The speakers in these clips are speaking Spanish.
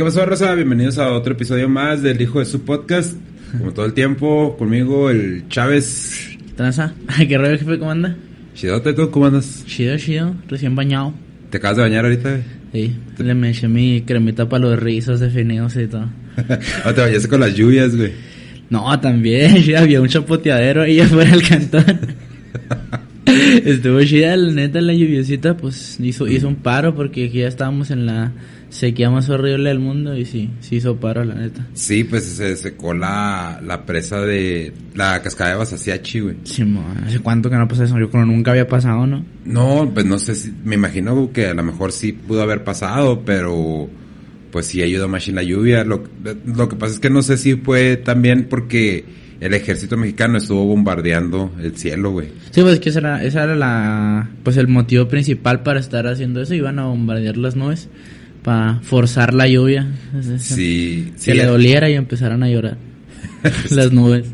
¿Qué pasó, Rosa? Bienvenidos a otro episodio más del Hijo de su Podcast. Como todo el tiempo, conmigo el Chávez. ¿Tranza? Ay, qué rollo, jefe, ¿cómo anda? Chidote, ¿tú cómo andas? Chido, chido, recién bañado. ¿Te acabas de bañar ahorita? Sí, le me eché mi cremita para los rizos definidos y todo. ¿O te bañaste con las lluvias, güey? No, también, sí, había un chapoteadero ahí afuera del cantón. Estuvo chida, la neta, la lluviosita, pues hizo, hizo un paro porque aquí ya estábamos en la sequía más horrible del mundo y sí, sí hizo paro, la neta. Sí, pues se secó la, la presa de la cascada de Basasiachi, güey. Sí, mo, ¿hace cuánto que no pasa eso? Yo creo que nunca había pasado, ¿no? No, pues no sé si, me imagino que a lo mejor sí pudo haber pasado, pero pues sí ayudó más en la lluvia. Lo, lo que pasa es que no sé si fue también porque el ejército mexicano estuvo bombardeando el cielo, güey. Sí, pues es que esa era, esa era la, pues el motivo principal para estar haciendo eso, iban a bombardear las nubes para forzar la lluvia. Sí, Que sí. le doliera y empezaran a llorar las nubes.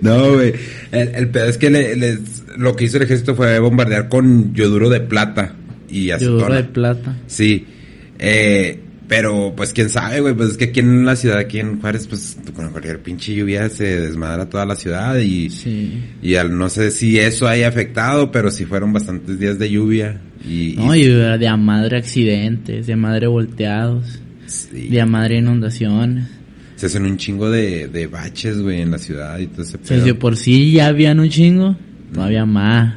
No, güey. El, el pedo es que le- les- lo que hizo el ejército fue bombardear con yoduro de plata y acetona. Yoduro de plata. Sí. Eh, pero, pues, quién sabe, güey. Pues es que aquí en la ciudad, aquí en Juárez, pues, con cualquier pinche lluvia se desmadra toda la ciudad y... Sí. Y al, no sé si eso haya afectado, pero sí fueron bastantes días de lluvia. Y, No, y- y de a madre accidentes, de a madre volteados, sí, de a madre inundaciones. se hacen un chingo de, de baches, güey, en la ciudad y todo ese O sea, pedo. si por sí ya habían un chingo, todavía más.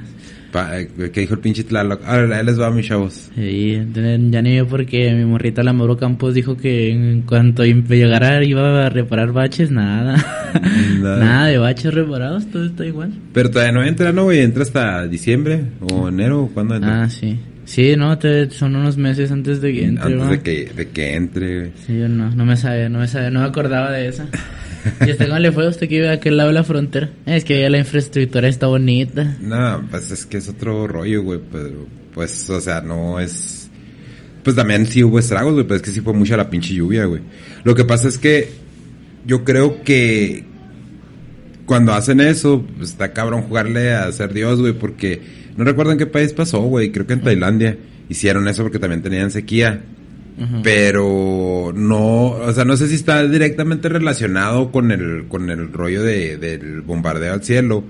Eh, ¿Qué dijo el pinche Tlaloc? Ahora, les va, mis chavos. Sí, ya ni yo porque mi morrita la Mauro Campos dijo que en cuanto llegara iba a reparar baches, nada. Nada. nada de baches reparados, todo está igual. Pero todavía no entra, ¿no, güey? Entra hasta diciembre o enero, ¿o ¿cuándo entra? Ah, sí. Sí, no, te- son unos meses antes de que entre. Antes de que, de que entre, güey. Sí, yo no, no me sabía, no me sabía, no me acordaba de esa. ¿Y hasta cómo le fue a usted que vive a aquel lado de la frontera? Es que ya la infraestructura está bonita. No, pues es que es otro rollo, güey, pero pues, o sea, no es... Pues también sí hubo estragos, güey, pero es que sí fue mucha la pinche lluvia, güey. Lo que pasa es que yo creo que cuando hacen eso, pues, está cabrón jugarle a ser Dios, güey, porque no recuerdo en qué país pasó, güey, creo que en Tailandia hicieron eso porque también tenían sequía. Pero no, o sea, no sé si está directamente relacionado con el, con el rollo de, del bombardeo al cielo.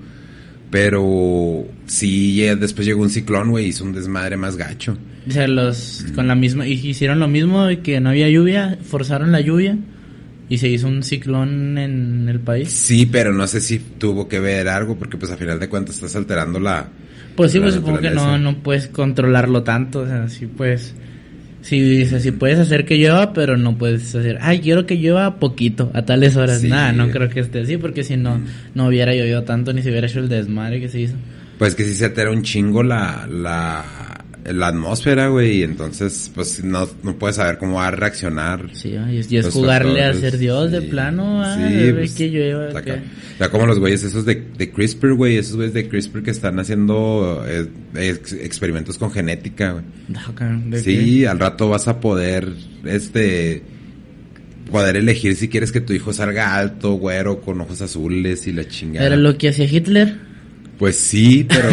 Pero sí, después llegó un ciclón, güey, hizo un desmadre más gacho. O sea, los, con la misma, hicieron lo mismo de que no había lluvia, forzaron la lluvia y se hizo un ciclón en el país. Sí, pero no sé si tuvo que ver algo, porque pues a final de cuentas estás alterando la... Pues sí, la pues supongo que no, no puedes controlarlo tanto, o sea, sí puedes, sí, sea, sí puedes hacer que llueva, pero no puedes hacer, ay, quiero que llueva poquito, a tales horas, Sí. nada, no creo que esté así, porque si no, no hubiera llovido tanto, ni se hubiera hecho el desmadre que se hizo. Pues que sí se altera un chingo la, la, la atmósfera, güey, y entonces pues no, no puedes saber cómo va a reaccionar. Sí, y es, y es Los jugarle a ser Dios de plano, ah, Sí, pues, que llueva. Ya como los güeyes esos de, de CRISPR, güey, esos güeyes de CRISPR que están haciendo eh, ex- experimentos con genética, güey. Ah, cabrón, ¿de Sí, al rato vas a poder, este, poder elegir si quieres que tu hijo salga alto, güero, con ojos azules y la chingada. Era lo que hacía Hitler, Pues sí, pero...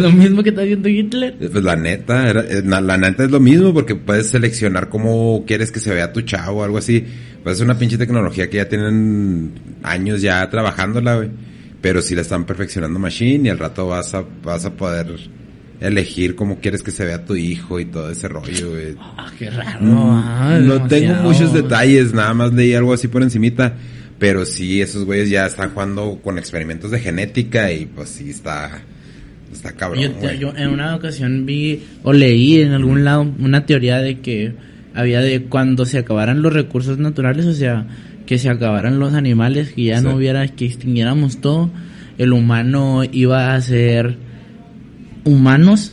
lo mismo que está haciendo Hitler. Pues la neta, era- eh, la, la neta es lo mismo porque puedes seleccionar cómo quieres que se vea tu chavo o algo así. Pues es una pinche tecnología que ya tienen años ya trabajándola, güey. Pero sí la están perfeccionando machine y al rato vas a, vas a poder elegir cómo quieres que se vea tu hijo y todo ese rollo, güey. Ah, qué raro. No, ah, no tengo muchos detalles, nada más leí algo así por encimita. Pero sí, esos güeyes ya están jugando con experimentos de genética y pues sí está, está cabrón, Yo, te- güey. yo en una ocasión vi o leí en algún lado una teoría de que había de cuando se acabaran los recursos naturales, o sea, que se acabaran los animales, que ya Sí. no hubiera, que extinguiéramos todo, el humano iba a ser humanos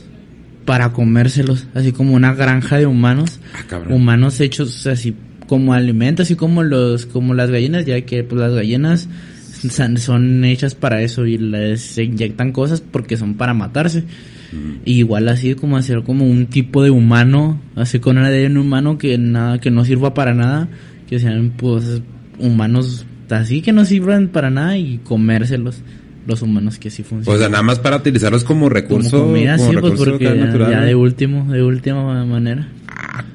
para comérselos, así como una granja de humanos, Ah, humanos hechos así como alimentos, así como los, como las gallinas, ya que pues las gallinas son- son hechas para eso y les se inyectan cosas porque son para matarse. Y igual así como hacer como un tipo de humano, así con una de un humano que nada, que no sirva para nada, que sean pues humanos así que no sirvan para nada y comérselos los humanos que sí O funcionan. sea, nada más para utilizarlos como recurso, como comida, como sí, pues recurso porque natural, ya ¿no? de último, de última manera.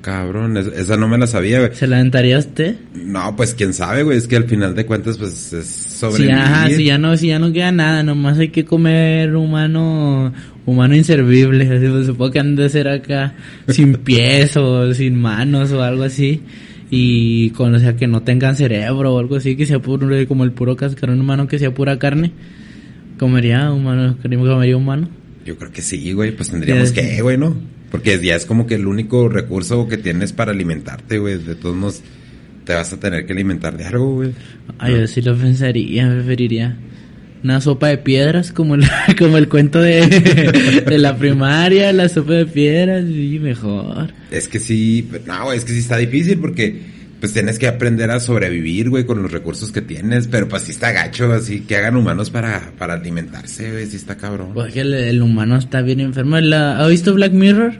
Cabrón, es- esa no me la sabía, güey. ¿Se la aventaría usted? No, pues quién sabe, güey, es que al final de cuentas, pues es sobre Si, ajá, si ya no, si ya no queda nada, nomás hay que comer humano, humano inservible, así, pues, supongo que han de ser acá sin pies o sin manos o algo así. Y con, o sea, que no tengan cerebro o algo así, que sea puro, como el puro cascarón humano, que sea pura carne. Comería humano, comería humano. Yo creo que sí, güey, pues tendríamos Sí, sí. que, güey, ¿no? Porque ya es como que el único recurso que tienes para alimentarte, güey. De todos modos, te vas a tener que alimentar de algo, güey. Ay, yo sí lo pensaría, preferiría. Una sopa de piedras, como el, como el cuento de, de la primaria, la sopa de piedras, sí, mejor. Es que sí, no, es que sí está difícil porque pues tienes que aprender a sobrevivir, güey, con los recursos que tienes, pero pues sí está gacho, así que hagan humanos para, para alimentarse, güey, sí está cabrón. Pues que el, el humano está bien enfermo. La- ¿Ha visto Black Mirror?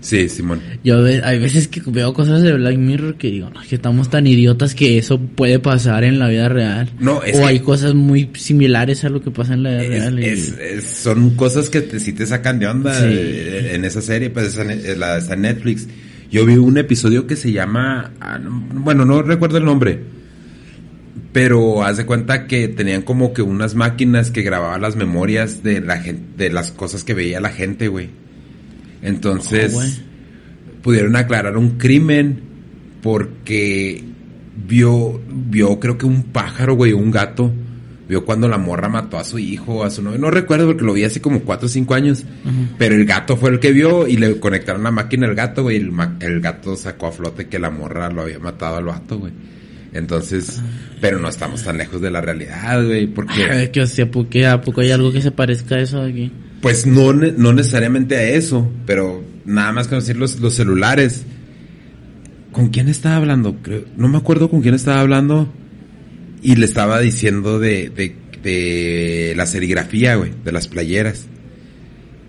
Sí, Simón. Yo hay veces que veo cosas de Black Mirror que digo, no, es que estamos tan idiotas que eso puede pasar en la vida real. No, es o hay cosas muy similares a lo que pasa en la vida Es- real. y- es- es- son cosas que te, sí te sacan de onda Sí. eh, en esa serie, pues eh, la, está Netflix. Yo vi un episodio que se llama, ah, no- bueno, no recuerdo el nombre, pero haz de cuenta que tenían como que unas máquinas que grababan las memorias de la gente, de las cosas que veía la gente, güey. Entonces, Oh, pudieron aclarar un crimen porque vio, vio creo que un pájaro, güey, un gato. Vio cuando la morra mató a su hijo, a su novio. No recuerdo porque lo vi hace como 4 o 5 años. Pero el gato fue el que vio y le conectaron la máquina al gato, güey. y El, ma- el gato sacó a flote que la morra lo había matado al vato, güey. Entonces, pero no estamos tan lejos de la realidad, güey. Porque, Ay, que, o sea, ¿por qué? ¿A poco hay algo que se parezca a eso aquí? pues no, no necesariamente a eso, pero nada más conocer los, los celulares. ¿Con quién estaba hablando? Creo- no me acuerdo con quién estaba hablando. Y le estaba diciendo de, de, de la serigrafía, güey, de las playeras.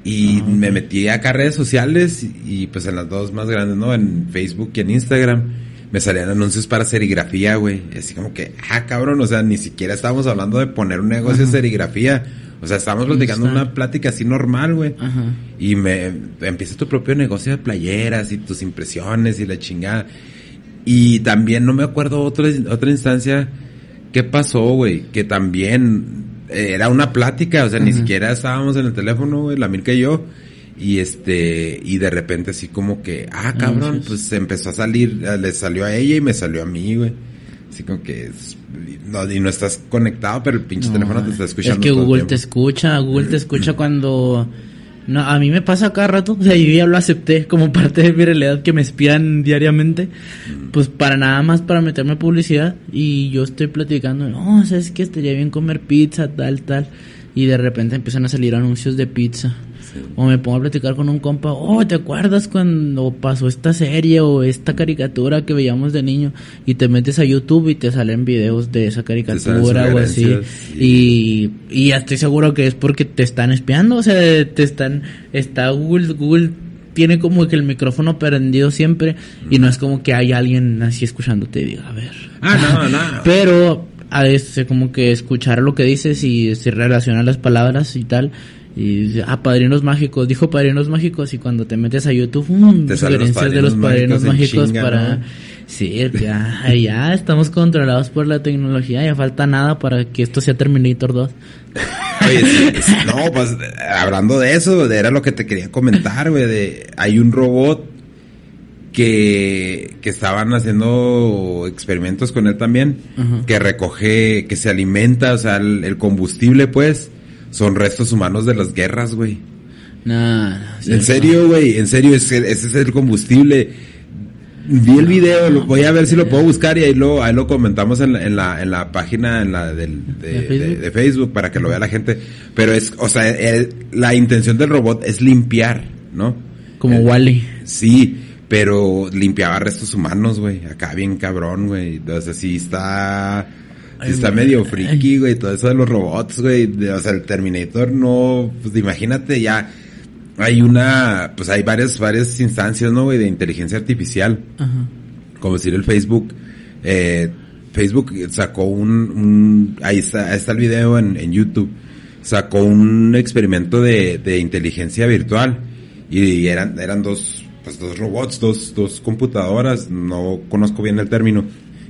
Y Ah, me metí acá a redes sociales y, y, pues en las dos más grandes, ¿no? En Facebook y en Instagram. Me salían anuncios para serigrafía, güey. Así como que, ah, cabrón, o sea, ni siquiera estábamos hablando de poner un negocio de serigrafía. O sea, estábamos platicando Está. una plática así normal, güey. Ajá. Y me empieza tu propio negocio de playeras y tus impresiones y la chingada. Y también no me acuerdo otra, otra instancia qué pasó, güey, que también eh, era una plática, o sea, ni siquiera estábamos en el teléfono, güey, la Mirka y yo. Y este, y de repente así como que, ah, cabrón, Anuncios. pues se empezó a salir, eh, le salió a ella y me salió a mí, güey. Así como que, es- no, y no estás conectado, pero el pinche No, teléfono te está escuchando. Es que Google te escucha, Google te escucha cuando... No, a mí me pasa cada rato, o sea, yo ya lo acepté como parte de mi realidad que me espían diariamente, pues para nada más para meterme publicidad y yo estoy platicando, no, sabes que estaría bien comer pizza, tal, tal, y de repente empiezan a salir anuncios de pizza. O me pongo a platicar con un compa, oh, ¿te acuerdas cuando pasó esta serie o esta caricatura que veíamos de niño? Y te metes a YouTube y te salen videos de esa caricatura o así. y- Y, ya estoy seguro que es porque te están espiando, o sea, te están, está Google, Google tiene como que el micrófono prendido siempre y no es como que hay alguien así escuchándote y diga, a ver. Ah, no, no. Pero a veces como que escuchar lo que dices y se relaciona las palabras y tal. Y dice, ah, padrinos mágicos, dijo padrinos mágicos y cuando te metes a YouTube, mm, Te los sugerencias de los padrinos mágicos en mágicos chinga, para... ¿no? Sí, ya, ya estamos controlados por la tecnología, ya falta nada para que esto sea Terminator 2. Oye, sí, sí, no, pues hablando de eso, era lo que te quería comentar, güey, de hay un robot que, que estaban haciendo experimentos con él también, que recoge, que se alimenta, o sea, el, el combustible, pues, son restos humanos de las guerras, güey. Nah, sí, En no. serio, güey, en serio, ese, ese es el combustible. Vi el video, lo, voy a ver si lo puedo buscar y ahí lo, ahí lo comentamos en la, en la, en la página en la del, de, ¿De Facebook? de- de Facebook para que lo vea la gente. Pero es, o sea, el- la intención del robot es limpiar, ¿no? Como Eh, Wally. Sí, pero limpiaba restos humanos, güey. Acá bien cabrón, güey. O sea, sí está... Ay, está güey. medio friki, güey. Todo eso de los robots, güey. de- O sea, el Terminator no... Pues imagínate ya... Hay una... Pues hay varias, varias instancias, ¿no, güey? De inteligencia artificial. Ajá. Como decir el Facebook. Eh, Facebook sacó un... un- ahí, está, ahí está el video en, en YouTube. Sacó un experimento de, de inteligencia virtual. Y eran, eran dos pues dos robots, dos, dos computadoras, no conozco bien el término,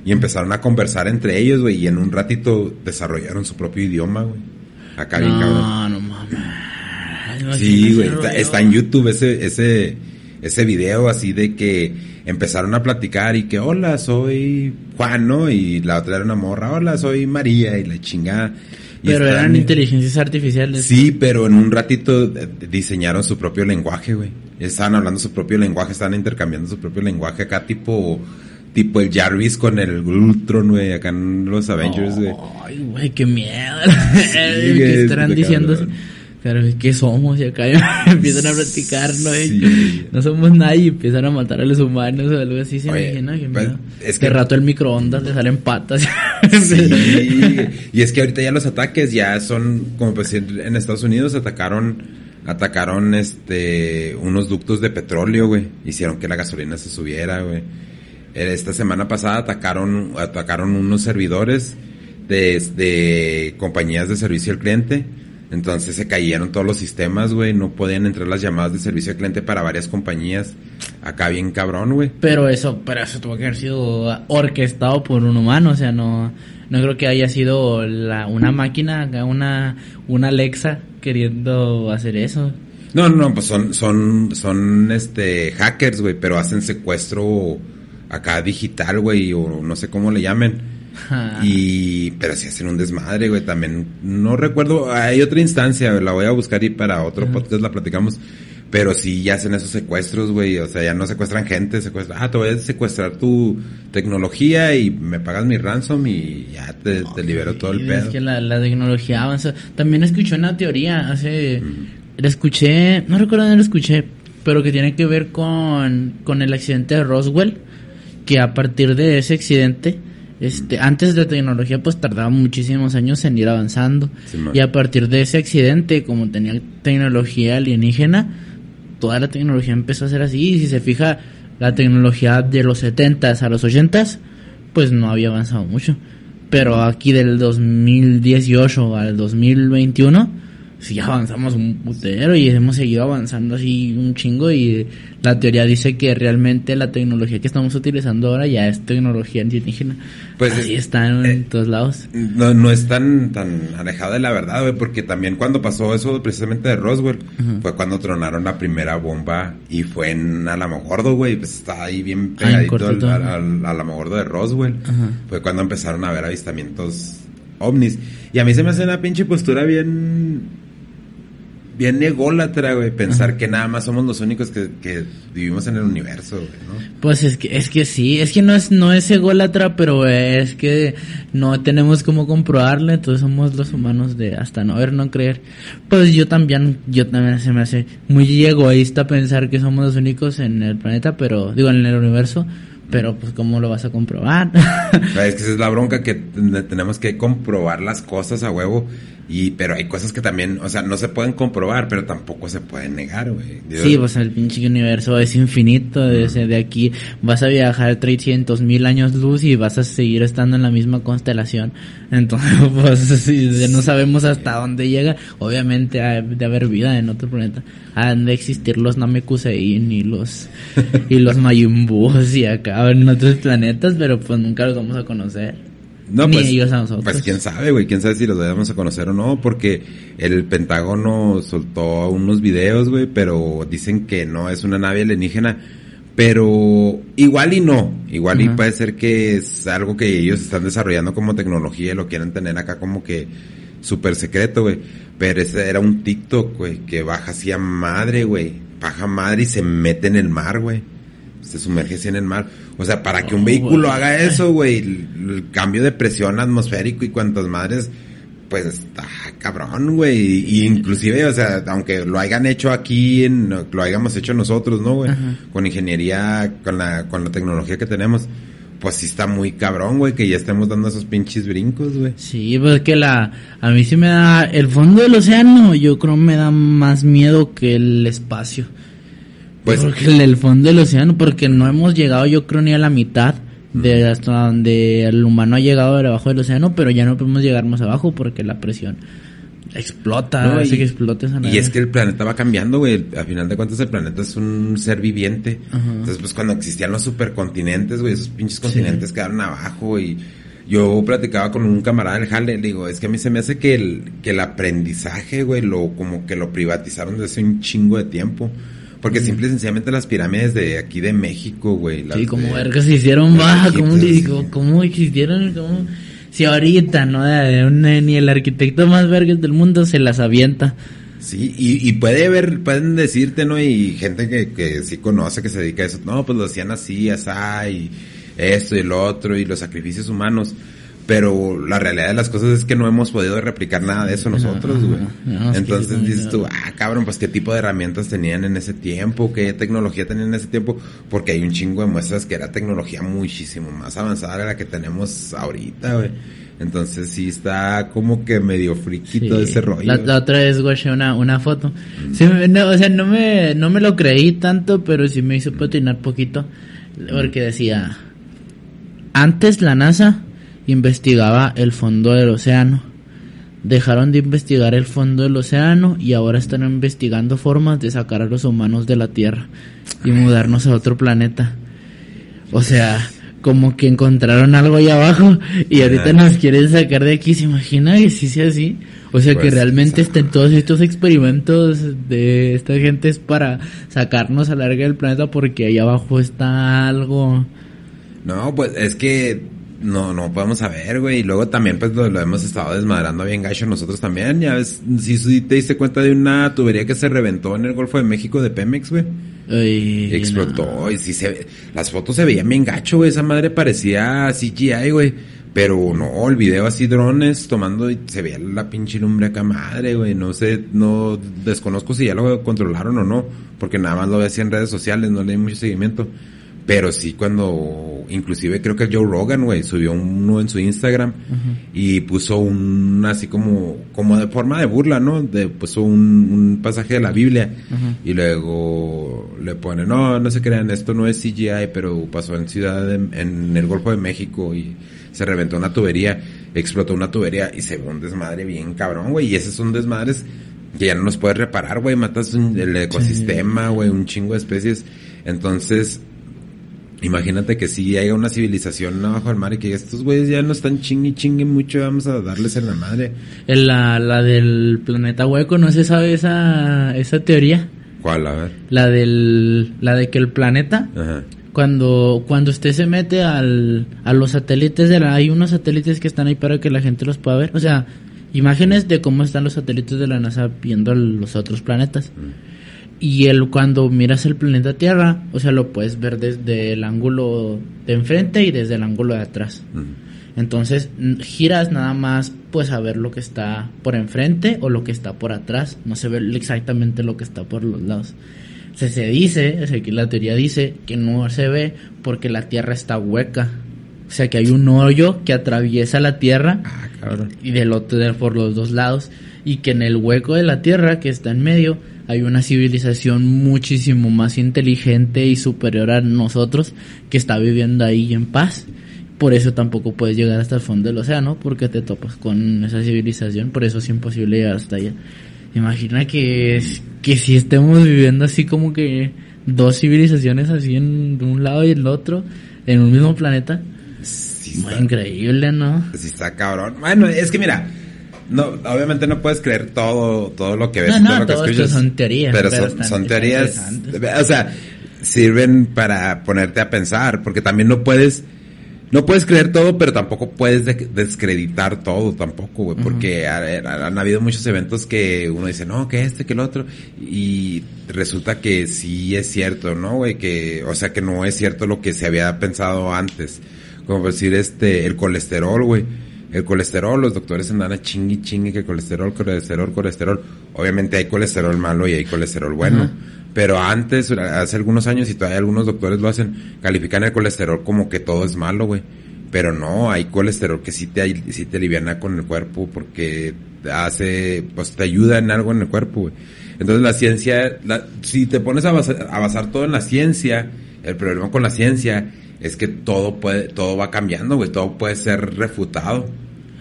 y empezaron a conversar entre ellos, güey, y en un ratito desarrollaron su propio idioma, güey. Acá bien cabrón. No, no mames. Sí, güey, está, en YouTube ese, ese, ese video así de que empezaron a platicar y que, hola, soy Juan, ¿no? Y la otra era una morra, hola, soy María, y la chingada. Pero eran inteligencias artificiales. Sí, pero en un ratito diseñaron su propio lenguaje, güey. Estaban hablando su propio lenguaje, estaban intercambiando su propio lenguaje acá, tipo, tipo el Jarvis con el Ultron, güey, acá en los Avengers, güey. Ay, güey, qué miedo. güey, que estarán diciendo. Pero, ¿qué somos? Y acá empiezan a platicar, ¿no? Sí. No somos nadie y empiezan a matar a los humanos o algo así. ¿Se Oye, imagina? Qué pues, miedo. es De que- rato el microondas le salen patas. Sí, y es que ahorita ya los ataques ya son, como pues en en Estados Unidos atacaron, atacaron este, unos ductos de petróleo, güey. Hicieron que la gasolina se subiera, güey. Eh, Esta semana pasada atacaron, atacaron unos servidores de, de compañías de servicio al cliente. Entonces se cayeron todos los sistemas, güey. No podían entrar las llamadas de servicio al cliente para varias compañías. Acá bien cabrón, güey. Pero eso, pero eso tuvo que haber sido orquestado por un humano, o sea, no, no creo que haya sido la, una máquina, una, una Alexa queriendo hacer eso. No, no, pues son, son, son, este, hackers, güey, pero hacen secuestro acá digital, güey, o no sé cómo le llamen. Y, pero sí hacen un desmadre, güey, también. No recuerdo, hay otra instancia, la voy a buscar y para otro podcast la platicamos. Pero sí, ya hacen esos secuestros, güey, o sea, ya no secuestran gente, secuestran, ah, te voy a secuestrar tu tecnología y me pagas mi ransom y ya te, te libero todo el pedo. Es que la, la tecnología avanza. También escuché una teoría hace... La escuché, no recuerdo dónde la escuché, pero que tiene que ver con, con el accidente de Roswell, que a partir de ese accidente, este, antes de la tecnología pues tardaba muchísimos años en ir avanzando. Sí, y a partir de ese accidente, como tenía tecnología alienígena, toda la tecnología empezó a ser así. Y si se fija, la tecnología de los 70s a los 80s, pues no había avanzado mucho. Pero aquí del 2018 al 2021, sí avanzamos un putero y hemos seguido avanzando así un chingo. Y la teoría dice que realmente la tecnología que estamos utilizando ahora ya es tecnología alienígena. Pues, así eh, está en eh, todos lados. No, no es tan, tan alejado de la verdad, güey, porque también cuando pasó eso precisamente de Roswell, fue cuando tronaron la primera bomba y fue en Alamogordo, güey, pues está ahí bien en pegadito al, al, al- Alamogordo de Roswell. Ajá. Fue cuando empezaron a haber avistamientos ovnis. Y a mí se me hace una pinche postura bien... Bien ególatra, güey, pensar que nada más somos los únicos que, que vivimos en el universo, güey, ¿no? Pues es que, es que sí, es que no es, no es ególatra, pero es que no tenemos cómo comprobarlo, entonces somos los humanos de hasta no ver, no creer. Pues yo también, yo también se me hace muy egoísta pensar que somos los únicos en el planeta, pero, digo, en el universo, pero pues cómo lo vas a comprobar. Es que esa es la bronca que ten- tenemos que comprobar las cosas a huevo. Y, pero hay cosas que también, o sea, no se pueden comprobar, pero tampoco se pueden negar, güey. Sí, pues el pinche universo es infinito. Desde de aquí vas a viajar 300 mil años luz y vas a seguir estando en la misma constelación. Entonces, pues sí, no sabemos hasta dónde llega. Obviamente ha de haber vida en otro planeta. Han de existir los Namekusein y los y los Mayumbus y acá en otros planetas, pero pues nunca los vamos a conocer. No, Ni pues, ellos a nosotros. pues quién sabe, güey, quién sabe si los vamos a conocer o no, porque el Pentágono soltó unos videos, güey, pero dicen que no es una nave alienígena, pero igual y no, igual y puede ser que es algo que ellos están desarrollando como tecnología y lo quieren tener acá como que súper secreto, güey, pero ese era un TikTok, güey, que baja así a madre, güey, baja madre y se mete en el mar, güey se sumerge así en el mar. O sea, para que un vehículo haga eso, güey, el, el cambio de presión atmosférico y cuantas madres, pues está cabrón, güey. Y inclusive, o sea, aunque lo hayan hecho aquí, en, lo hayamos hecho nosotros, ¿no, güey? Con ingeniería, con la, con la tecnología que tenemos, pues sí está muy cabrón, güey, que ya estemos dando esos pinches brincos, güey. Sí, pues que la, a mí sí me da, el fondo del océano yo creo me da más miedo que el espacio. Pues- porque el, el fondo del océano, porque no hemos llegado yo creo ni a la mitad de hasta donde el humano ha llegado debajo del océano, pero ya no podemos llegar más abajo porque la presión Explota, No, hace y- que explote esa Y nave. es que el planeta va cambiando, güey. Al final de cuentas, el planeta es un ser viviente. Ajá. Entonces, pues cuando existían los supercontinentes, güey, esos pinches continentes quedaron abajo. Y yo platicaba con un camarada del Jale, le digo, es que a mí se me hace que el, que el aprendizaje, güey, lo, como que lo privatizaron desde hace un chingo de tiempo. Porque simple y sencillamente las pirámides de aquí de México, güey. Sí, como de- verga se hicieron, va, ¿cómo. ¿Cómo existieron? ¿Cómo? Si ahorita, ¿no? De un- ni el arquitecto más vergas del mundo se las avienta. Sí, y, y puede haber, pueden decirte, ¿no? Y gente que, que sí conoce, que se dedica a eso, no, pues lo hacían así, asá, y esto y lo otro, y los sacrificios humanos. Pero la realidad de las cosas es que no hemos podido replicar nada de eso nosotros, güey. no, Entonces dices tú, ah, cabrón, pues qué tipo de herramientas tenían en ese tiempo, qué tecnología tenían en ese tiempo, porque hay un chingo de muestras que era tecnología muchísimo más avanzada de la que tenemos ahorita, güey. Entonces sí está como que medio friki Sí. todo ese rollo. La, la otra vez guaché una, una foto. Sí, no, o sea, no me, no me lo creí tanto, pero sí me hizo patinar poquito. Porque decía, antes la NASA investigaba el fondo del océano. Dejaron de investigar el fondo del océano y ahora están investigando formas de sacar a los humanos de la Tierra y mudarnos a otro planeta. O sea, como que encontraron algo ahí abajo y ahorita nos quieren sacar de aquí. ¿Se imagina que sí sea así? O sea, que Pues, realmente estén todos estos experimentos de esta gente es para sacarnos a la larga del planeta porque ahí abajo está algo. No, pues es que no, no podemos saber, güey. Y luego también, pues lo, lo hemos estado desmadrando bien gacho nosotros también. Ya ves, si, si te diste cuenta de una tubería que se reventó en el Golfo de México de Pemex, güey. Y explotó. Y sí se ve- las fotos se veían bien gacho, güey. Esa madre parecía CGI, güey. Pero no, el video así drones tomando y se veía la pinche lumbre acá madre, güey. No sé, no desconozco si ya lo controlaron o no. Porque nada más lo veía así en redes sociales, no le di mucho seguimiento. Pero sí cuando, inclusive creo que Joe Rogan, güey, subió uno en su Instagram y puso un, así como, como de forma de burla, ¿no? De, puso un, un pasaje de la Biblia y luego le pone, no, no se crean, esto no es CGI, pero pasó en Ciudad, de- en el Golfo de México y se reventó una tubería, explotó una tubería y se ve un desmadre bien cabrón, güey, y esos son desmadres que ya no los puedes reparar, güey, matas un- el ecosistema, güey, un chingo de especies, entonces Imagínate que si haya una civilización abajo del mar y que estos güeyes ya no están chingue chingue mucho, vamos a darles en la madre. La, la del planeta hueco, ¿no se sabe esa, esa teoría? ¿Cuál? A ver. La del, la de que el planeta, Ajá. cuando, cuando usted se mete al, a los satélites de la, hay unos satélites que están ahí para que la gente los pueda ver. O sea, imágenes de cómo están los satélites de la NASA viendo los otros planetas. Y el, cuando miras el planeta Tierra, o sea, lo puedes ver desde el ángulo de enfrente y desde el ángulo de atrás. Entonces giras nada más pues a ver lo que está por enfrente o lo que está por atrás. No se ve exactamente lo que está por los lados. O sea, se dice, o sea, que la teoría dice que no se ve porque la Tierra está hueca. O sea que hay un hoyo que atraviesa la Tierra Ah, y del otro por los dos lados y que en el hueco de la Tierra que está en medio hay una civilización muchísimo más inteligente y superior a nosotros que está viviendo ahí en paz. Por eso tampoco puedes llegar hasta el fondo del océano porque te topas con esa civilización, por eso es imposible llegar hasta allá. Imagina que que si estemos viviendo así como que dos civilizaciones así en un lado y el otro en un mismo planeta. Sí Muy está, increíble, ¿no? sí está cabrón. Bueno, es que mira, no, obviamente no puedes creer todo, todo lo que ves, No, y no, todo lo que todo esto escuchas. son teorías, Pero, pero son, teorías, o sea, sirven para ponerte a pensar, porque también no puedes, no puedes creer todo, pero tampoco puedes de- descreditar todo tampoco, güey, porque ha- ha- han habido muchos eventos que uno dice, no, que este, que el otro, y resulta que sí es cierto, ¿no, güey? Que, o sea, que no es cierto lo que se había pensado antes. Como decir, este, el colesterol, güey. El colesterol, los doctores andan a chingui chingue que colesterol, colesterol, colesterol. Obviamente hay colesterol malo y hay colesterol bueno. Pero antes, hace algunos años, y todavía algunos doctores lo hacen, califican el colesterol como que todo es malo, güey. Pero no, hay colesterol que sí te, sí te aliviana con el cuerpo porque hace, pues te ayuda en algo en el cuerpo, güey. Entonces la ciencia, la- si te pones a basar, a basar todo en la ciencia, el problema con la ciencia es que todo puede, todo va cambiando, güey, todo puede ser refutado.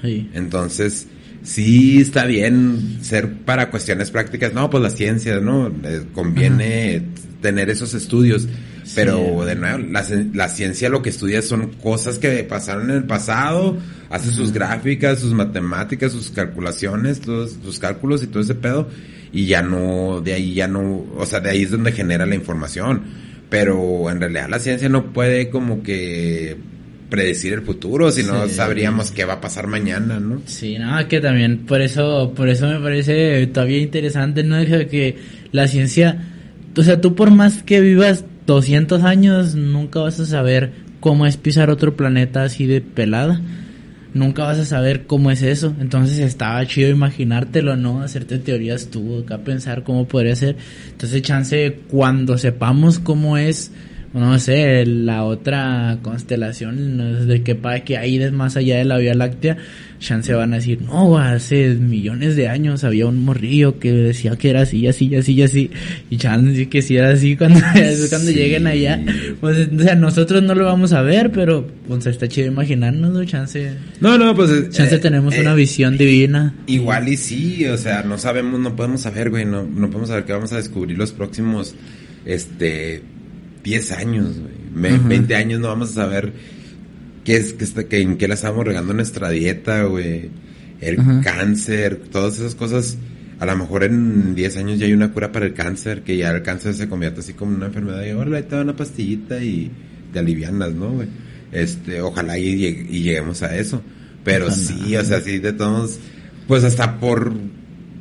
Sí. Entonces, sí está bien ser para cuestiones prácticas. No, pues la ciencia, ¿no? Eh, conviene tener esos estudios. Pero de nuevo, la, la, ciencia lo que estudia son cosas que pasaron en el pasado, hace sus gráficas, sus matemáticas, sus calculaciones, todos sus cálculos y todo ese pedo, y ya no, de ahí ya no, o sea, de ahí es donde genera la información. Pero en realidad la ciencia no puede como que predecir el futuro, si no sabríamos qué va a pasar mañana, ¿no? Sí, no, que también por eso, por eso me parece todavía interesante, ¿no? Que la ciencia, o sea, tú por más que vivas 200 años, nunca vas a saber cómo es pisar otro planeta así de pelada. Nunca vas a saber cómo es eso. Entonces estaba chido imaginártelo, ¿no? Hacerte teorías tú, acá pensar cómo podría ser. Entonces, chance, cuando sepamos cómo es no sé, la otra constelación de que para que hay más allá de la Vía Láctea, chance van a decir, no, hace millones de años había un morrillo que decía que era así, así, así, así, y chance que si era así cuando, cuando lleguen allá, pues, o sea, nosotros no lo vamos a ver, pero pues está chido imaginarnos, chance. No, no, pues. Chance eh, tenemos una eh, visión divina. Igual y sí, o sea, no sabemos, no podemos saber, güey, no, no podemos saber qué vamos a descubrir los próximos, este, 10 años, güey. 20 años no vamos a saber qué es, qué, en qué la estamos regando nuestra dieta, güey. El cáncer, todas esas cosas. A lo mejor en 10 años ya hay una cura para el cáncer, que ya el cáncer se convierte así como una enfermedad y ahora te da una pastillita y te alivianas, ¿no, güey? Este, ojalá y, lleguemos a eso. Pero sí, o sea, sí, de todos, pues hasta por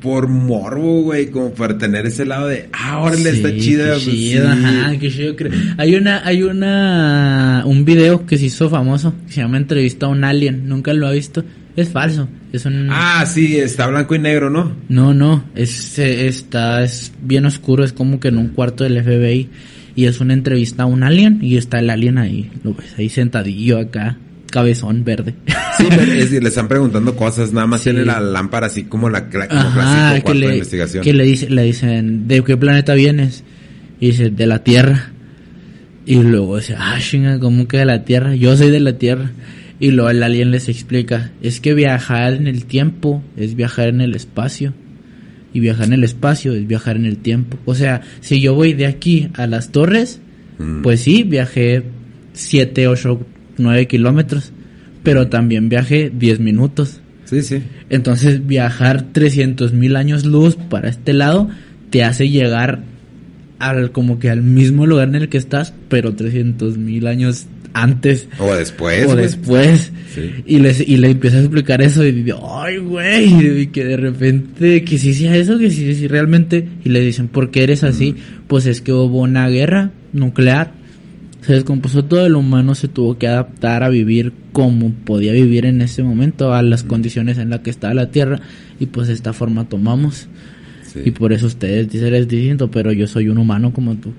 por morbo, güey, como para tener ese lado de, ah, órale, está chido. Qué chido, ajá, qué chido. Hay una, hay una, un video que se hizo famoso, que se llama Entrevista a un Alien, nunca lo ha visto. Es falso, es un... Ah, sí, está blanco y negro, ¿no? No, no, es, está, es bien oscuro, es como que en un cuarto del FBI. Y es una entrevista a un alien y está el alien ahí, lo ves ahí sentadillo acá, cabezón verde. Sí, le están preguntando cosas, nada más tiene la lámpara así como la como que le, investigación. Que le, dice, le dicen, ¿de qué planeta vienes? Y dice, de la Tierra. Y luego dice, ah, chinga, ¿cómo que de la Tierra? Yo soy de la Tierra. Y luego el alien les explica, es que viajar en el tiempo es viajar en el espacio. Y viajar en el espacio es viajar en el tiempo. O sea, si yo voy de aquí a las torres, mm. pues sí, viajé 7, 8 9 kilómetros, pero también viajé 10 minutos. Sí, sí. Entonces viajar 300 mil años luz para este lado te hace llegar al como que al mismo lugar en el que estás, pero 300 mil años antes. O después. O después. Y, les, y le empieza a explicar eso y dice, ay, güey, y que de repente, que si sea eso, que si, si realmente, y le dicen, ¿por qué eres así? Pues es que hubo una guerra nuclear se descompuso todo, el humano se tuvo que adaptar a vivir como podía vivir en ese momento, a las condiciones en las que estaba la Tierra, y pues de esta forma tomamos. Y por eso ustedes dicen es distinto, pero yo soy un humano como tú.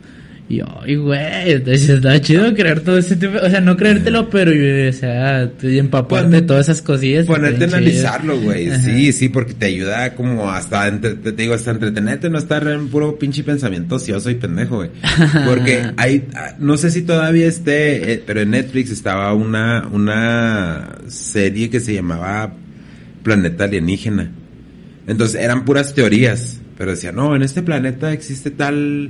Y ay, güey, entonces está chido creer todo ese tipo, o sea, no creértelo, pero, o sea, empaparte de todas esas cosillas. Ponerte a analizarlo, güey, sí, sí, porque te ayuda como hasta, te digo, hasta entretenerte, no estar en puro pinche pensamiento ocioso y pendejo, güey. Porque hay, no sé si todavía esté, eh, pero en Netflix estaba una, una serie que se llamaba Planeta Alienígena. Entonces eran puras teorías, pero decía, no, en este planeta existe tal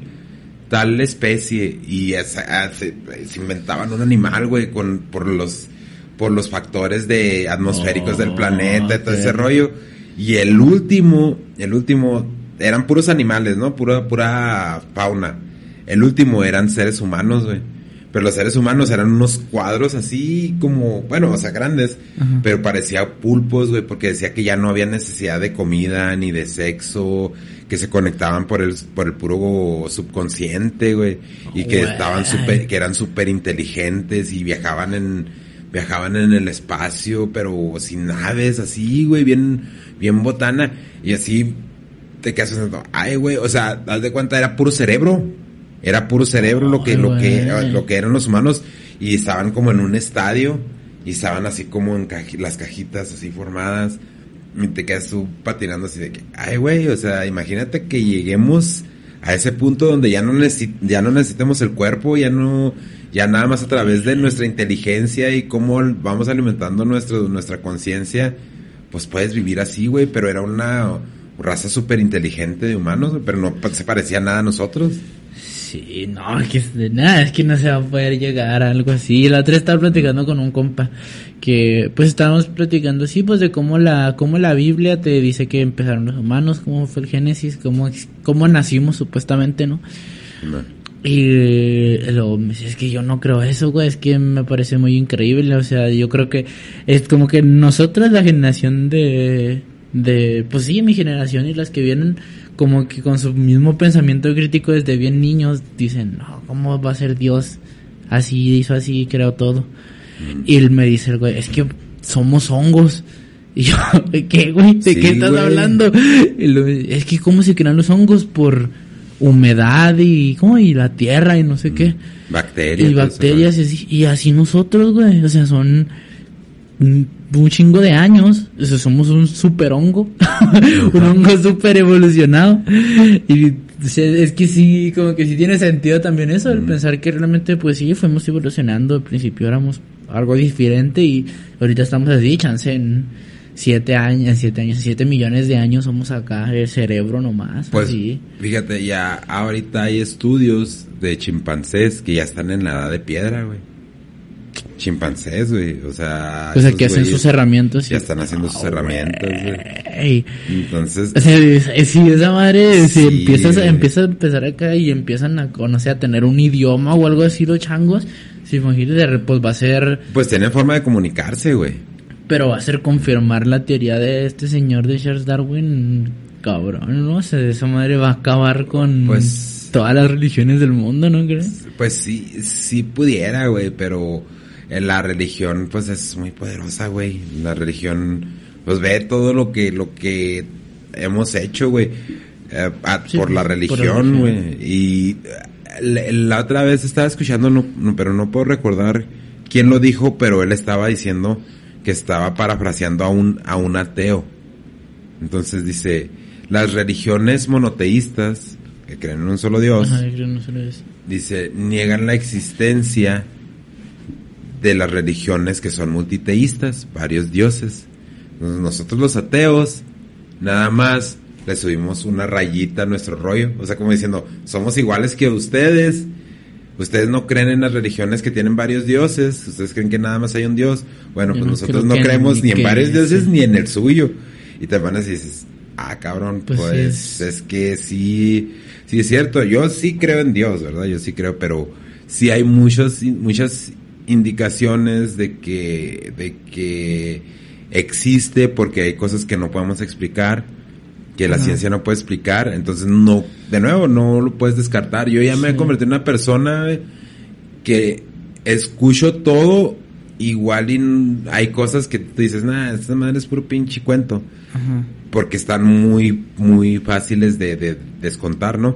tal especie y se, inventaban un animal, güey, con por los por los factores de atmosféricos del planeta, todo ese rollo. Y el último, el último eran puros animales, ¿no? Pura pura fauna. El último eran seres humanos, güey. Pero los seres humanos eran unos cuadros así como, bueno, o sea, grandes, pero parecía pulpos, güey, porque decía que ya no había necesidad de comida ni de sexo, que se conectaban por el, por el puro subconsciente, güey, y que estaban super, que eran súper inteligentes y viajaban en, viajaban en el espacio, pero sin naves, así, güey, bien, bien botana, y así te quedas pensando, ay, güey, o sea, haz de cuenta, era puro cerebro era puro cerebro lo que, lo que, lo que eran los humanos y estaban como en un estadio y estaban así como en las cajitas así formadas y te quedas tú patinando así de que, ay güey, o sea, imagínate que lleguemos a ese punto donde ya no, ya no necesitemos el cuerpo, ya no, ya nada más a través de nuestra inteligencia y cómo vamos alimentando nuestro, nuestra conciencia, pues puedes vivir así, güey, pero era una raza súper inteligente de humanos, pero no se parecía nada a nosotros. Sí, no, es que de nada, es que no se va a poder llegar a algo así. La otra estaba platicando con un compa que pues estábamos platicando así pues de cómo la cómo la Biblia te dice que empezaron los humanos, cómo fue el Génesis, cómo cómo nacimos supuestamente, ¿no? Y lo, es que yo no creo eso, güey, es que me parece muy increíble, o sea, yo creo que es como que nosotros la generación de de pues sí, mi generación y las que vienen como que con su mismo pensamiento crítico desde bien niños dicen, no, ¿cómo va a ser Dios? Así hizo así, creó todo. Mm. Y él me dice, güey, es que somos hongos. Y yo, ¿qué, güey? ¿De qué estás hablando? es que, ¿cómo se crean los hongos? Por humedad y, ¿cómo? Y la tierra y no sé qué. Mm. Bacterias. Y bacterias y así, y así nosotros, güey. O sea, son un chingo de años, o sea, somos un super hongo, un hongo super evolucionado. Y es que sí, como que sí tiene sentido también eso, el pensar que realmente, pues sí, fuimos evolucionando. Al principio éramos algo diferente y ahorita estamos así, chance en siete años, siete años, siete millones de años somos acá, el cerebro nomás. Pues fíjate, ya ahorita hay estudios de chimpancés que ya están en la edad de piedra, güey chimpancés, güey. O sea. Pues aquí hacen sus herramientas. Ya están haciendo sus herramientas, güey. Entonces. O sea, si esa madre, si empiezas, empieza a empezar acá y empiezan a, conocer a tener un idioma o algo así los changos, si imagínate, pues va a ser. Pues tienen forma de comunicarse, güey. Pero va a ser confirmar la teoría de este señor de Charles Darwin, cabrón, ¿no? O sea, esa madre va a acabar con. Pues. Todas las religiones del mundo, ¿no crees? Pues sí, sí pudiera, güey, pero la religión pues es muy poderosa, güey. La religión pues ve todo lo que lo que hemos hecho, güey, eh, por, la religión, güey. Y la, otra vez estaba escuchando, no, pero no puedo recordar quién lo dijo, pero él estaba diciendo que estaba parafraseando a un a un ateo. Entonces dice, las religiones monoteístas que creen en un solo Dios, dice, niegan la existencia de las religiones que son multiteístas, varios dioses. nosotros los ateos, nada más le subimos una rayita a nuestro rollo. O sea, como diciendo, somos iguales que ustedes. Ustedes no creen en las religiones que tienen varios dioses. Ustedes creen que nada más hay un dios. Bueno, pues nosotros no creemos ni en varios dioses ni en el suyo. Y te van a decir, ah, cabrón, pues, pues es... que sí, sí es cierto. Yo sí creo en Dios, ¿verdad? Yo sí creo, pero sí hay muchos, muchas indicaciones de que, de que existe porque hay cosas que no podemos explicar, que la ciencia no puede explicar, entonces no, de nuevo, no lo puedes descartar. Yo ya me he convertido en una persona que escucho todo igual y hay cosas que tú dices, nah, esta madre es puro pinche cuento. Porque están muy, muy fáciles de, de descontar, ¿no?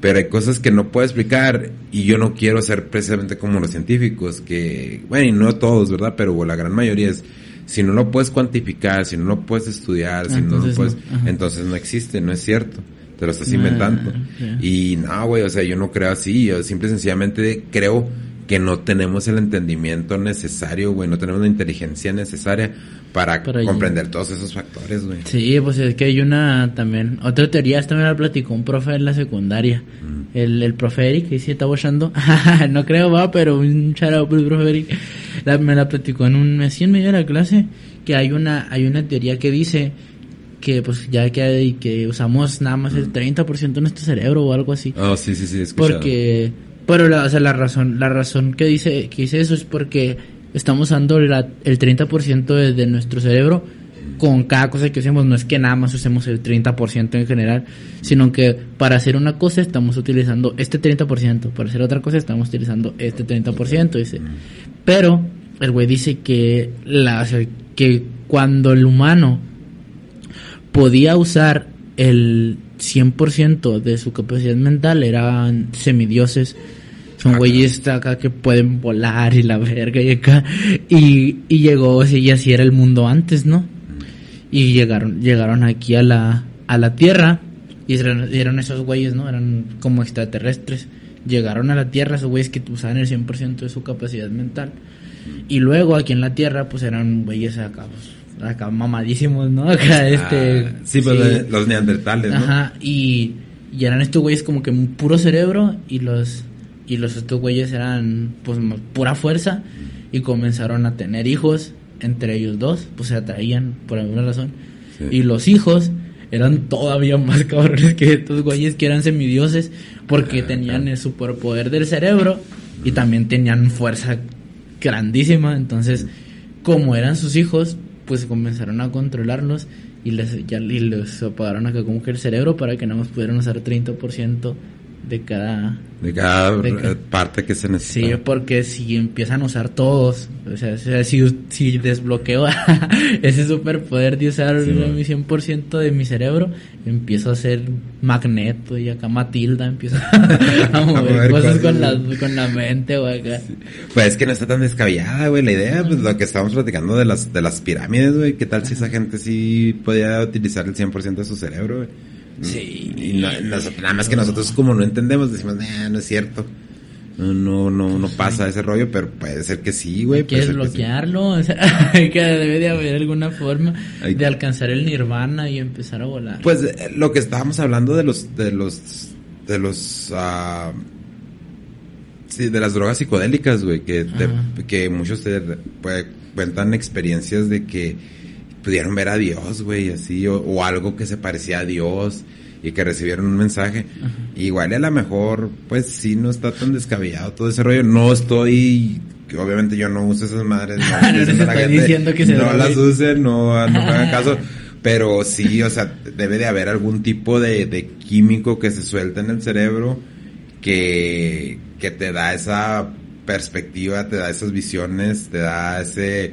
Pero hay cosas que no puedo explicar y yo no quiero ser precisamente como los científicos, que, bueno, y no todos, ¿verdad? Pero la gran mayoría es, si no lo puedes cuantificar, si no lo puedes estudiar, si no lo puedes, entonces no existe, no es cierto, te lo estás inventando. Ah, y no, güey, o sea, yo no creo así, yo simple y sencillamente creo que no tenemos el entendimiento necesario, güey, no tenemos la inteligencia necesaria para, comprender todos esos factores, güey. Sí, pues es que hay una también, otra teoría, esta me la platicó un profe en la secundaria, el, el profe Eric, que sí está bochando, no creo va, pero un por el profe Eric, me la platicó en un, así en medio de la clase, que hay una, hay una teoría que dice que pues ya que hay, que usamos nada más el 30% de nuestro cerebro o algo así. Oh, sí, sí, sí, escuchado. Porque, pero la, o sea, la razón, la razón que dice, que dice eso es porque estamos usando el 30% de, nuestro cerebro con cada cosa que hacemos. No es que nada más usemos el 30% en general, sino que para hacer una cosa estamos utilizando este 30%, para hacer otra cosa estamos utilizando este 30%. Dice. Pero el güey dice que, la, que cuando el humano podía usar el 100% de su capacidad mental eran semidioses son güeyes acá que pueden volar y la verga y acá. Y, y llegó, y así era el mundo antes, ¿no? Y llegaron, llegaron aquí a la, a la Tierra. Y eran, esos güeyes, ¿no? Eran como extraterrestres. Llegaron a la Tierra esos güeyes que usaban el 100% de su capacidad mental. Y luego aquí en la Tierra, pues eran güeyes acá, pues, acá mamadísimos, ¿no? Acá este... Ah, sí, pues los neandertales, ¿no? Ajá, y, y eran estos güeyes como que puro cerebro y los y los estos güeyes eran pues pura fuerza y comenzaron a tener hijos entre ellos dos, pues se atraían por alguna razón. Y los hijos eran todavía más cabrones que estos güeyes que eran semidioses porque tenían el superpoder del cerebro y también tenían fuerza grandísima, entonces como eran sus hijos, pues comenzaron a controlarlos y les, ya, y les apagaron acá como que el cerebro para que nada más pudieran usar 30% de cada de cada parte que se necesita. Sí, porque si empiezan a usar todos, o sea, si, si desbloqueo ese superpoder de usar mi 100% de mi cerebro, empiezo a hacer magneto y acá Matilda empieza a mover, cosas, con la, con la mente o acá. Pues es que no está tan descabellada, güey, la idea, pues lo que estábamos platicando de las, de las pirámides, güey, ¿qué tal si esa gente sí podía utilizar el 100% de su cerebro, güey? Sí. Y nada más que nosotros como no entendemos, decimos, no es cierto. No, no, no, no pasa ese rollo, pero puede ser que sí, güey. ¿Quieres bloquearlo? O sea, que debe de haber alguna forma de alcanzar el nirvana y empezar a volar. Pues eh, lo que estábamos hablando de los, de los, de los, uh, sí, de las drogas psicodélicas, güey, que, que muchos te pues, cuentan experiencias de que pudieron ver a Dios, güey, así, o, algo que se parecía a Dios y que recibieron un mensaje. Igual a lo mejor, pues sí, no está tan descabellado todo ese rollo. No estoy, obviamente yo no uso esas madres, no, no las usen, no, no hagan caso. Pero sí, o sea, debe de haber algún tipo de, de químico que se suelta en el cerebro que, que te da esa perspectiva, te da esas visiones, te da ese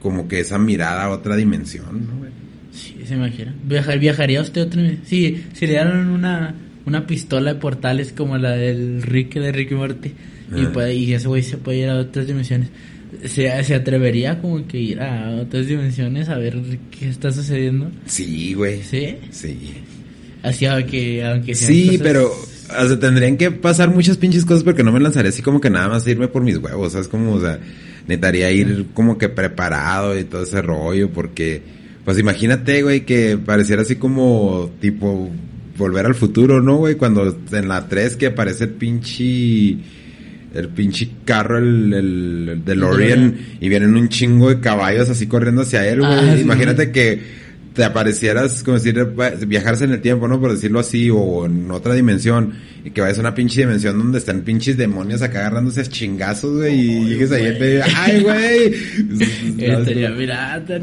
como que esa mirada a otra dimensión, ¿no, güey? Sí, se imagina. Viajar, ¿Viajaría usted otra vez? Sí, si le dieran una, una pistola de portales como la del Rick de Ricky Morty y, puede, y ese güey se puede ir a otras dimensiones. ¿Se, ¿Se atrevería como que ir a otras dimensiones a ver qué está sucediendo? Sí, güey. ¿Sí? Sí. Así aunque, aunque Sí, pero o sea, tendrían que pasar muchas pinches cosas porque no me lanzaría así como que nada más irme por mis huevos, ¿sabes? Como, o sea, necesitaría ir como que preparado y todo ese rollo, porque, pues imagínate, güey, que pareciera así como tipo volver al futuro, ¿no, güey? Cuando en la 3 que aparece el pinche el pinche carro, el, el, DeLorean, y vienen un chingo de caballos así corriendo hacia él, güey. Ah, imagínate que te aparecieras, como decir, viajarse en el tiempo, ¿no? Por decirlo así, o en otra dimensión, y que vayas a una pinche dimensión donde están pinches demonios acá agarrándose a chingazos, güey, y llegues ahí y te ¡ay, güey! Estaría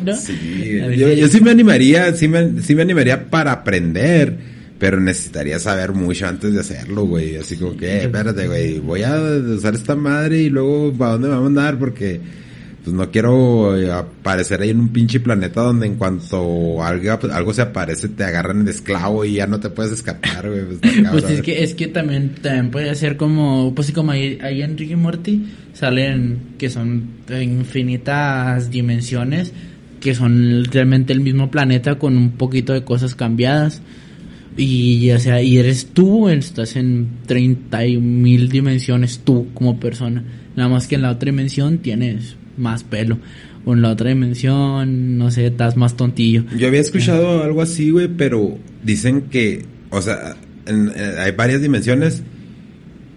¿no? Sí, yo, yo, sí me animaría, sí me, sí me animaría para aprender, pero necesitaría saber mucho antes de hacerlo, güey, así como que, espérate, güey, voy a usar esta madre y luego, ¿para dónde me va a mandar? Porque pues no quiero eh, aparecer ahí en un pinche planeta donde en cuanto algo, algo se aparece te agarran de esclavo y ya no te puedes escapar, güey. Pues, pues es que, es que también, también puede ser como, pues sí, como ahí, ahí en Ricky Morty salen que son infinitas dimensiones que son realmente el mismo planeta con un poquito de cosas cambiadas. Y ya sea, y eres tú, estás en 30 mil dimensiones tú como persona. Nada más que en la otra dimensión tienes más pelo. O en la otra dimensión, no sé, estás más tontillo. Yo había escuchado algo así, güey, pero dicen que, o sea, eh, hay varias dimensiones,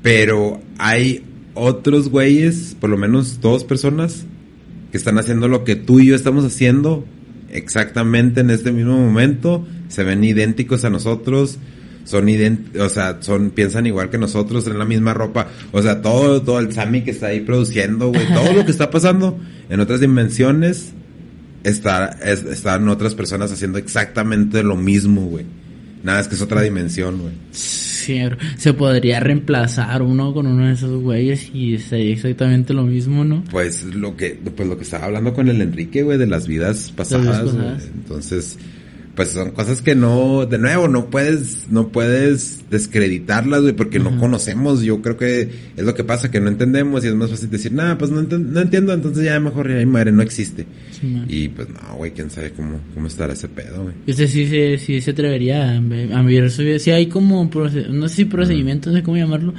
pero hay otros güeyes, por lo menos dos personas, que están haciendo lo que tú y yo estamos haciendo exactamente en este mismo momento, se ven idénticos a nosotros, son ident o sea, son, piensan igual que nosotros, en la misma ropa, o sea, todo, todo el Sammy que está ahí produciendo, güey, todo lo que está pasando en otras dimensiones, está, están otras personas haciendo exactamente lo mismo, güey. Nada, es que es otra dimensión, güey. Sí, se podría reemplazar uno con uno de esos güeyes y sería exactamente lo mismo, ¿no? Pues lo que, pues lo que estaba hablando con el Enrique, güey, de las vidas pasadas, Entonces, pues son cosas que no, de nuevo, no puedes, no puedes descreditarlas, güey, porque no conocemos. Yo creo que es lo que pasa, que no entendemos y es más fácil decir, nada, pues no, no, entiendo, entonces ya mejor ya madre, no existe. y pues no, güey, quién sabe cómo, cómo estará ese pedo, güey. Sí, sí, sí se atrevería a, a vivir su vida. Sí hay como, no sé si procedimientos, no sé cómo llamarlo,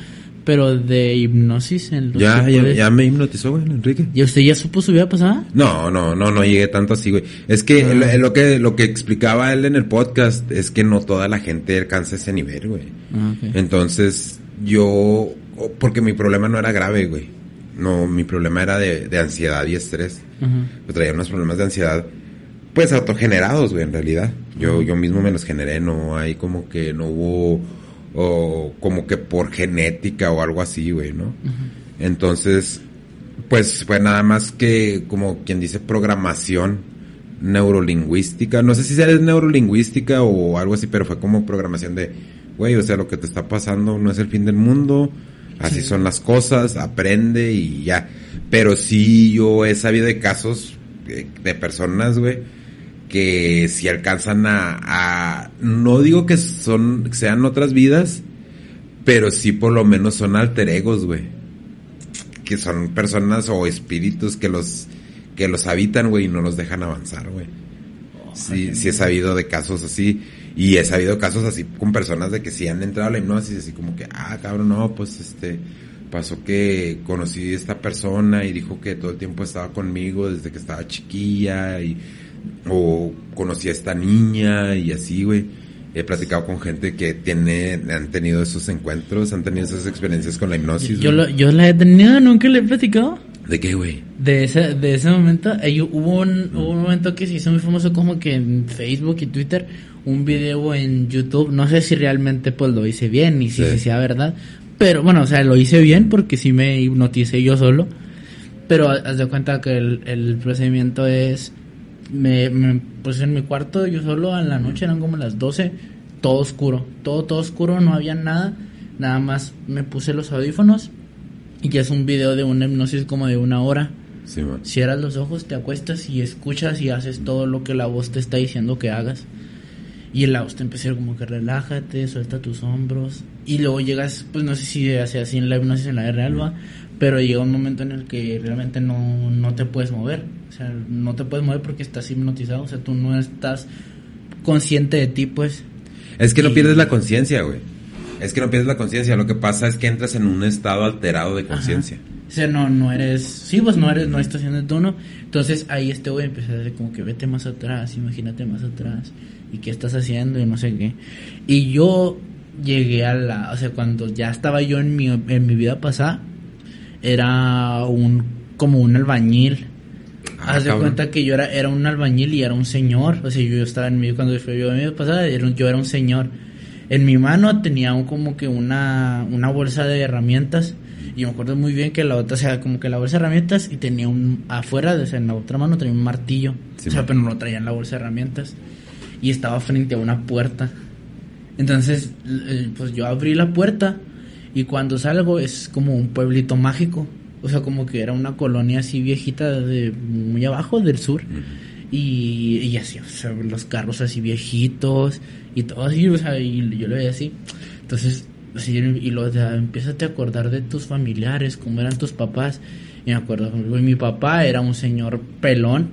pero de hipnosis en los Ya, ya, ya me hipnotizó, güey, Enrique. ¿Y usted ya supo su vida pasada? No, no, no, no llegué tanto así, güey. Es que Ah. lo, lo que lo que explicaba él en el podcast es que no toda la gente alcanza ese nivel, güey. Ah. Entonces, yo porque mi problema no era grave, güey. No, mi problema era de, de ansiedad y estrés. Yo traía unos problemas de ansiedad, pues autogenerados, güey, en realidad. Yo, yo mismo me los generé, no hay como que no hubo, o como que por genética o algo así, güey, ¿no? Entonces, pues fue nada más que, como quien dice, programación neurolingüística. No sé si sea neurolingüística o algo así, pero fue como programación de, güey, o sea, lo que te está pasando no es el fin del mundo, así son las cosas, aprende y ya. Pero sí, yo he sabido de casos eh, de personas, güey, que si alcanzan a, a, no digo que son, sean otras vidas, pero sí por lo menos son alter egos, güey. Que son personas o espíritus que los, que los habitan, güey, y no los dejan avanzar, güey. Sí, sí he sabido de casos así. Y he sabido casos así con personas de que sí han entrado a la hipnosis, así como que, ah, cabrón, no, pues este, pasó que conocí a esta persona y dijo que todo el tiempo estaba conmigo desde que estaba chiquilla y, o conocí a esta niña y así, güey. He platicado con gente que tiene, han tenido esos encuentros, han tenido esas experiencias con la hipnosis. Yo, lo- yo la he tenido, nunca le he platicado. ¿De qué, güey? De ese, de ese momento, eh, hubo, un, hubo un momento que se hizo muy famoso como que en Facebook y Twitter, un video en YouTube, no sé si realmente pues lo hice bien y si Sí. sea verdad, pero bueno, o sea, lo hice bien porque sí me hipnoticé yo solo, pero haz de cuenta que el, el procedimiento es, me, me puse en mi cuarto yo solo a la noche, eran como las 12, todo oscuro, todo, todo oscuro, no había nada, nada más me puse los audífonos y ya es un video de una hipnosis como de una hora. Sí. Cierras los ojos, te acuestas y escuchas y haces todo lo que la voz te está diciendo que hagas. Y la voz te empieza a decir como que relájate, suelta tus hombros. Y luego llegas, pues no sé si hace así en la hipnosis en la vida real, pero llega un momento en el que realmente no, no te puedes mover. O sea, no te puedes mover porque estás hipnotizado. O sea, tú no estás consciente de ti, pues. Es que no Y- pierdes la conciencia, güey. Es que no pierdes la conciencia. Lo que pasa es que entras en un estado alterado de conciencia. O sea, no, no eres, sí, pues no eres, no estás haciendo tú, ¿no? Entonces ahí este güey empieza a decir como que vete más atrás, imagínate más atrás, y qué estás haciendo y no sé qué. Y yo llegué a la, o sea, cuando ya estaba yo en mi, en mi vida pasada, era un, como un albañil. Ah, Haz de cuenta que yo era, era un albañil y era un señor. O sea, yo estaba en mi, cuando fue yo en mi vida pasada, yo era un señor. En mi mano tenía un, como que una, una bolsa de herramientas. Y me acuerdo muy bien que la otra, o sea, como que la bolsa de herramientas y tenía un, afuera, o sea, en la otra mano tenía un martillo. Sí, o sea, man. pero no lo traía en la bolsa de herramientas. Y estaba frente a una puerta. Entonces, eh, pues yo abrí la puerta y cuando salgo es como un pueblito mágico. O sea, como que era una colonia así viejita de muy abajo del sur. Y, y así, o sea, los carros así viejitos y todo así, o sea, y yo lo veía así. Entonces, así, y lo de, empiezas a acordar de tus familiares, cómo eran tus papás. Y me acuerdo, mi papá era un señor pelón,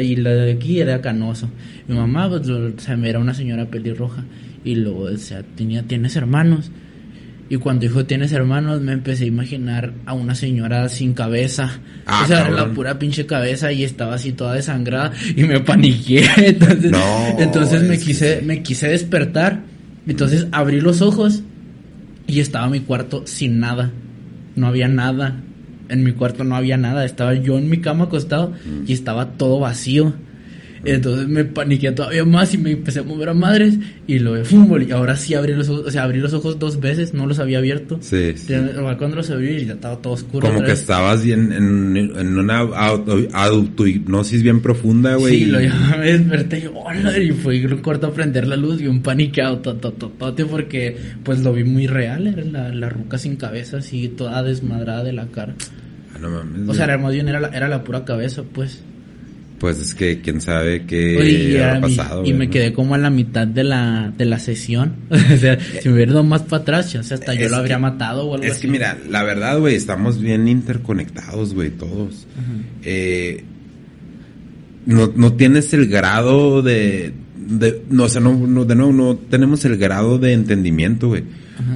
y la de aquí era canoso. Mi mamá, pues, lo- o sea, era una señora pelirroja. Y luego, o sea, tenía, tienes hermanos. Y cuando dijo tienes hermanos, me empecé a imaginar a una señora sin cabeza. Ah, o sea, cabrón. la pura pinche cabeza y estaba así toda desangrada y me paniqué. Entonces, No, entonces me quise, me quise despertar. Entonces abrí los ojos y estaba mi cuarto sin nada. No había nada. En mi cuarto no había nada. Estaba yo en mi cama acostado y estaba todo vacío. Entonces me paniqué todavía más y me empecé a mover a madres y lo de fútbol. Y ahora sí abrí los ojos, o sea, abrí los ojos dos veces, no los había abierto. Sí, sí. Cuando los abrí ya estaba todo oscuro. Como que vez. estabas bien en, en una auto, autohipnosis bien profunda, güey. Sí, lo ya me desperté y yo, hola, y fui un corto a prender la luz y un paniqueado totototote porque pues lo vi muy real, era la, la ruca sin cabeza así toda desmadrada de la cara. Ah, no mames. O sea, era más bien era la, era la pura cabeza, pues. Pues es que quién sabe qué Oye, y, habrá era- pasado. y güey, me quedé como a la mitad de la, de la sesión. o sea, si me hubiera ido más para atrás, chance hasta yo Es lo habría que- matado o algo Es así. que mira, la verdad, güey, estamos bien interconectados, güey, todos. Eh, no, no tienes el grado de, de no, o sea, no, no, de nuevo, no tenemos el grado de entendimiento, güey.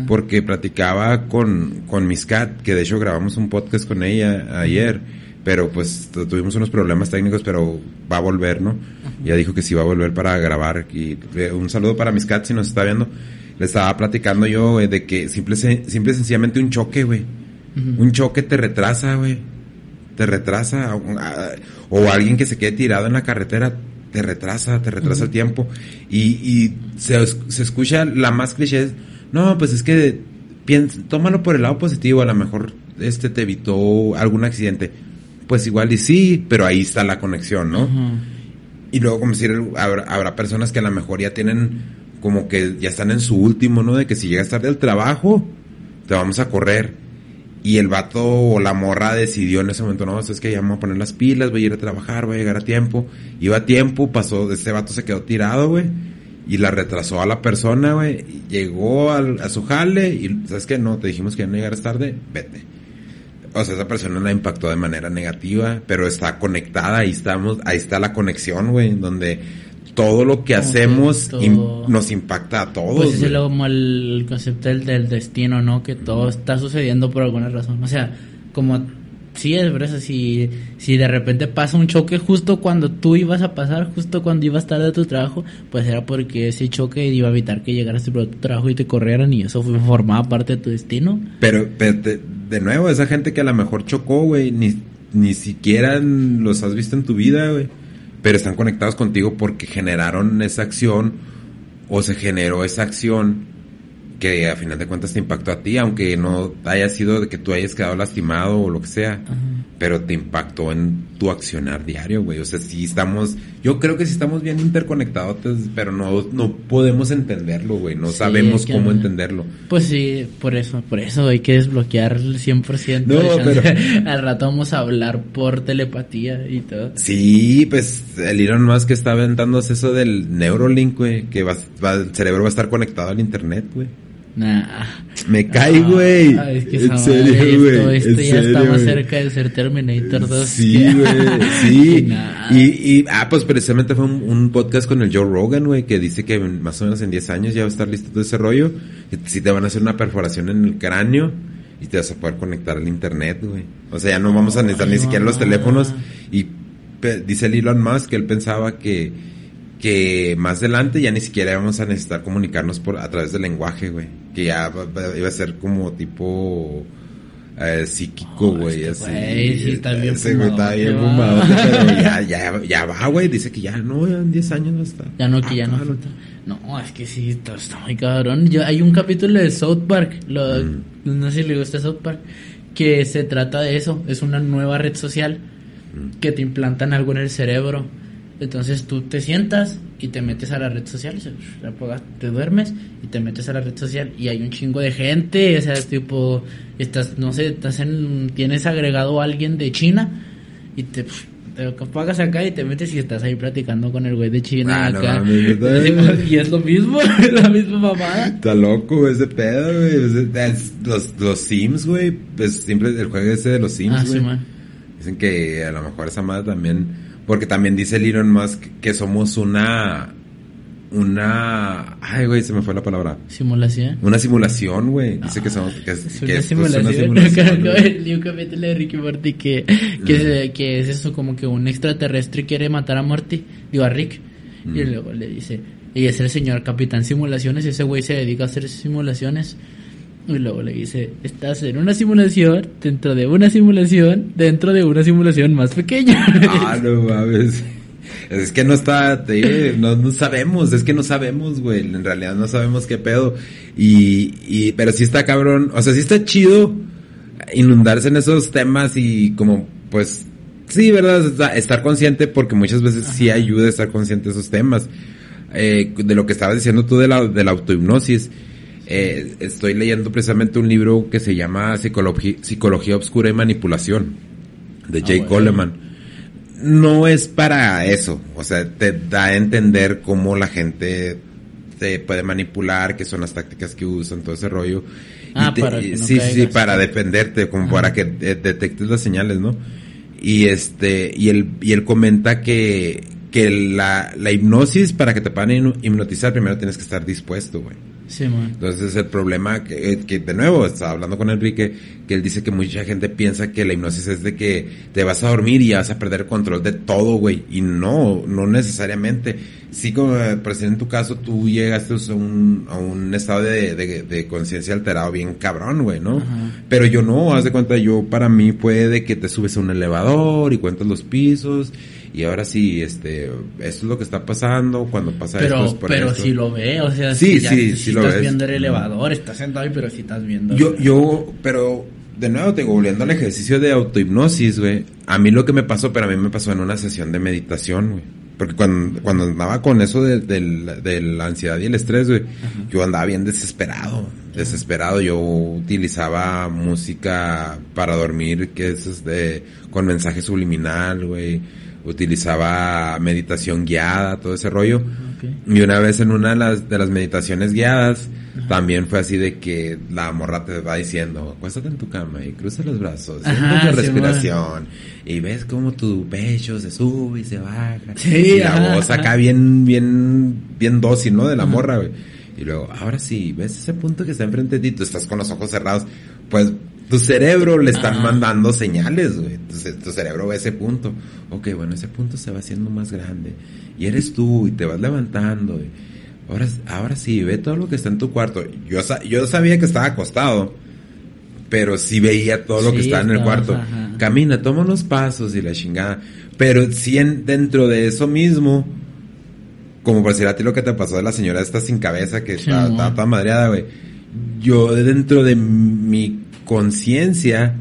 porque platicaba con, con Miss Cat, que de hecho grabamos un podcast con ella ayer, pero pues tuvimos unos problemas técnicos, pero va a volver, ¿no? Ya dijo que sí va a volver para grabar. Y eh, un saludo para Miss Cat si nos está viendo. Le estaba platicando yo güey, de que simple, simple sencillamente un choque, güey. Un choque te retrasa, güey. Te retrasa. O, alguien que se quede tirado en la carretera te retrasa, te retrasa el tiempo. Y, y se, se escucha la más cliché no, pues es que piensa, tómalo por el lado positivo, a lo mejor este te evitó algún accidente. Pues igual y sí, pero ahí está la conexión, ¿no? Y luego, como decir, habrá, personas que a lo mejor ya tienen, como que ya están en su último, ¿no? De que si llegas tarde al trabajo, te vamos a correr. Y el vato o la morra decidió en ese momento, no, es que ya vamos a poner las pilas, voy a ir a trabajar, voy a llegar a tiempo. Iba a tiempo, pasó, este vato se quedó tirado, güey y la retrasó a la persona, güey. Llegó a su jale y, ¿sabes qué? No, te dijimos que no llegaras tarde, vete. O sea, esa persona la impactó de manera negativa, pero está conectada, ahí estamos, ahí está la conexión, güey, donde todo lo que hacemos nos impacta a todos. Pues es como el concepto del, del destino, ¿no? Que todo está sucediendo por alguna razón. O sea, como Sí, es verdad, si, si de repente pasa un choque justo cuando tú ibas a pasar, justo cuando ibas tarde a tu trabajo, pues era porque ese choque iba a evitar que llegaras a tu trabajo y te corrieran y eso formaba parte de tu destino. Pero, de, nuevo, esa gente que a lo mejor chocó, güey, ni, ni siquiera los has visto en tu vida, güey, pero están conectados contigo porque generaron esa acción o se generó esa acción que a final de cuentas te impactó a ti, aunque no haya sido de que tú hayas quedado lastimado o lo que sea, pero te impactó en tu accionar diario, güey. O sea, sí estamos, yo creo que sí estamos bien interconectados, pero no, no podemos entenderlo, güey. No sabemos cómo entenderlo. Pues sí, por eso, por eso hay que desbloquear el 100%. No, pero... Al rato vamos a hablar por telepatía y todo. Sí, pues el Elon Musk está aventándose eso del Neurolink, güey, que va, el cerebro va a estar conectado al internet, güey. Nah. Me cae, güey. es que en serio, güey. Esto, ya está más cerca de ser Terminator 2. Sí, güey. sí. y, y, ah, pues precisamente fue un, podcast con el Joe Rogan, güey, que dice que más o menos en 10 años ya va a estar listo todo ese rollo. Si te van a hacer una perforación en el cráneo y te vas a poder conectar al internet, güey. O sea, ya no vamos a necesitar ni siquiera los teléfonos. Y dice el Elon Musk que él pensaba que que más adelante ya ni siquiera íbamos a necesitar comunicarnos por a través del lenguaje, güey. Que ya iba a ser como tipo eh, psíquico, güey, así. Güey, sí, está bien Ese está fumado, pero ya, ya, ya va, güey. Dice que ya no, en 10 años no está. Ya no, que ya no. No, es que sí, está, está muy cabrón. Yo, hay un capítulo de South Park, lo, mm. no sé si le gusta South Park, que se trata de eso. Es una nueva red social mm. que te implantan algo en el cerebro entonces tú te sientas y te metes a la red social, te duermes y te metes a la red social y hay un chingo de gente, o sea, tipo, estás, no sé, estás en, tienes agregado a alguien de China y te, te apagas acá y te metes y estás ahí platicando con el güey de China ah, acá. y es lo mismo, es la misma mamada. Está loco ese pedo, güey. los, los Sims, güey, es siempre el juego ese de los Sims, ah, güey. Dicen que a lo mejor esa madre también porque también dice Elon Musk que somos una. Una. Ay, güey, se me fue la palabra. ¿Simulación? Una simulación, güey. Dice que somos. Que, es, que una, simulación. Pues, una simulación. un capítulo de Ricky Morty que, que, que, es eso, como que un extraterrestre quiere matar a Morty. Digo, a Rick. Y luego le dice. Y es el señor Capitán Simulaciones. Y ese güey se dedica a hacer simulaciones. Y luego le dice, estás en una simulación, dentro de una simulación, dentro de una simulación más pequeña. Ah, no mames. Es que no está, no, no, sabemos, es que no sabemos, güey. En realidad no sabemos qué pedo. Y, y, pero sí está cabrón, o sea, sí está chido inundarse en esos temas y como, pues, sí, ¿verdad? Estar consciente porque muchas veces sí ayuda a estar consciente de esos temas. Eh, de lo que estabas diciendo tú de la, de la autohipnosis eh, estoy leyendo precisamente un libro que se llama Psicología, Psicología Obscura y Manipulación, de ah, Jay Coleman. No es para eso, o sea, te da a entender cómo la gente te puede manipular, qué son las tácticas que usan, todo ese rollo. Ah, para sí, sí, para defenderte, como para que detectes las señales, ¿no? Y este, y él, y él comenta que, que la, la hipnosis, para que te puedan hipnotizar, primero tienes que estar dispuesto, güey. Sí, man. Entonces el problema que, que, de nuevo, estaba hablando con Enrique, que él dice que mucha gente piensa que la hipnosis es de que te vas a dormir y vas a perder control de todo, güey. Y no, no necesariamente. Sí, como eh, por ejemplo en tu caso, tú llegaste a un, a un estado de, de, de conciencia alterado bien cabrón, güey, ¿no? Ajá. Pero yo no, haz de cuenta, yo para mí fue de que te subes a un elevador y cuentas los pisos y ahora sí, este, esto es lo que está pasando, cuando pasa esto Pero, es por pero esto. si lo ve, o sea, Sí, si ya- sí, si lo estás ves. viendo el elevador, estás sentado ahí, pero si estás viendo. Yo, yo, pero de nuevo te digo, volviendo al ejercicio de autohipnosis, güey. A mí lo que me pasó, pero a mí me pasó en una sesión de meditación, güey. Porque cuando, cuando andaba con eso de, de la ansiedad y el estrés, güey, yo andaba bien desesperado. Desesperado. Yo utilizaba música para dormir, que es este, con mensaje subliminal, güey. Utilizaba meditación guiada, todo ese rollo. Ok. Y una vez en una de las, de las meditaciones guiadas, también fue así de que la morra te va diciendo, acuéstate en tu cama y cruza los brazos, Ajá, siente tu sí, respiración, y ves como tu pecho se sube y se baja. Sí, y la ajá, voz acá ajá. bien, bien, bien dócil, ¿no? De la Ajá. morra, güey. Y luego, ahora sí, ves ese punto que está enfrente de ti, tú estás con los ojos cerrados, pues tu cerebro le están Ajá. mandando señales, güey. Entonces, tu cerebro ve ese punto. Ok, bueno, ese punto se va haciendo más grande. Y eres tú y te vas levantando. ahora, ahora sí, ve todo lo que está en tu cuarto. Yo, yo sabía que estaba acostado, pero sí veía todo lo que estaba en el cuarto. ajá. Camina, toma unos pasos y la chingada. Pero sí en- dentro de eso mismo, como por decir a ti lo que te pasó de la señora esta sin cabeza que Sí, amor. estaba toda madreada, güey. Yo dentro de mi conciencia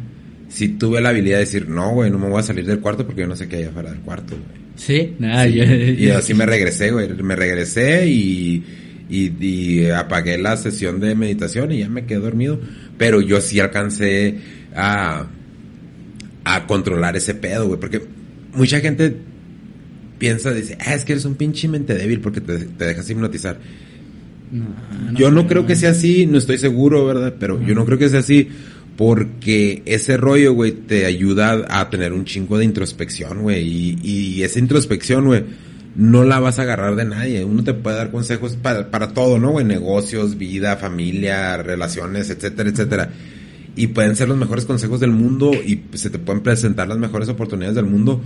sí tuve la habilidad de decir, no, güey, no me voy a salir del cuarto porque yo no sé qué hay afuera del cuarto, güey. Sí, nada, Sí, yo- y así me regresé, güey. Me regresé y, y, y apagué la sesión de meditación y ya me quedé dormido. Pero yo sí alcancé a, a controlar ese pedo, güey. Porque mucha gente piensa, dice, ah, es que eres un pinche mente débil porque te, te dejas hipnotizar. No, Yo no creo que sea así, no estoy seguro, ¿verdad? Pero yo no creo que sea así porque ese rollo, güey, te ayuda a tener un chingo de introspección, güey. Y, esa introspección, güey, no la vas a agarrar de nadie. Uno te puede dar consejos para, para todo, ¿no, güey? Negocios, vida, familia, relaciones, etcétera, etcétera. Y pueden ser los mejores consejos del mundo y se te pueden presentar las mejores oportunidades del mundo.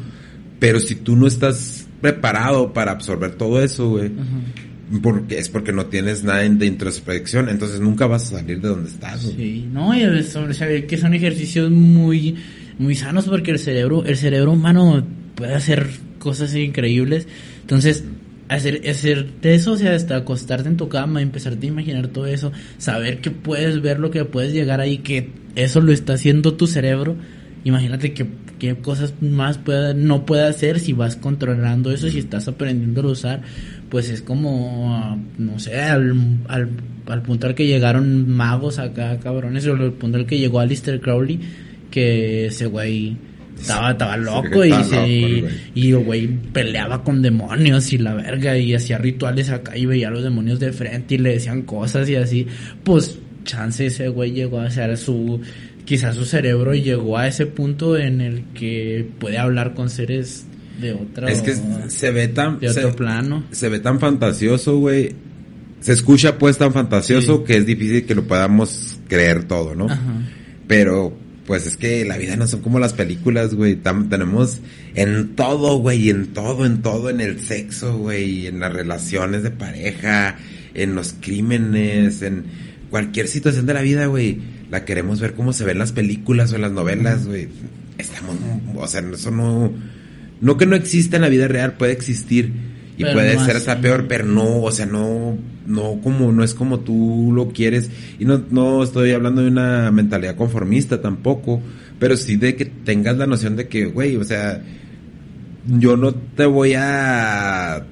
Pero si tú no estás preparado para absorber todo eso, güey, Ajá. Porque es porque no tienes nada de introspección, entonces nunca vas a salir de donde estás. Sí, no, y sobre saber que son ejercicios muy, muy sanos porque el cerebro, el cerebro humano puede hacer cosas increíbles. Entonces, hacer, hacer eso, o sea, hasta acostarte en tu cama, empezarte a imaginar todo eso, saber que puedes ver lo que puedes llegar ahí, que eso lo está haciendo tu cerebro. Imagínate que, qué cosas más pueda, no puede hacer si vas controlando eso, si estás aprendiendo a usar, pues es como, no sé, al, al, al punto al que llegaron magos acá, cabrones, o al punto al que llegó Alistair Crowley, que ese güey estaba, estaba loco y, se, loco y güey peleaba con demonios y la verga y hacía rituales acá y veía a los demonios de frente y le decían cosas y así, pues chance ese güey llegó a ser su quizás su cerebro llegó a ese punto en el que puede hablar con seres de otra Es que se ve tan de se, otro plano. se ve tan fantasioso, güey. Se escucha pues tan fantasioso Sí. que es difícil que lo podamos creer todo, ¿no? Ajá. Pero pues es que la vida no son como las películas, güey. Tenemos en todo, güey, en todo, en todo, en el sexo, güey, en las relaciones de pareja, en los crímenes, en cualquier situación de la vida, güey. La queremos ver como se ve en las películas o en las novelas, güey. Estamos, o sea, eso no, no que no exista en la vida real, puede existir. Y Pero puede no ser así. hasta peor, pero no, o sea, no, no como, no es como tú lo quieres. Y no, no estoy hablando de una mentalidad conformista tampoco, pero sí de que tengas la noción de que, güey, o sea, yo no te voy a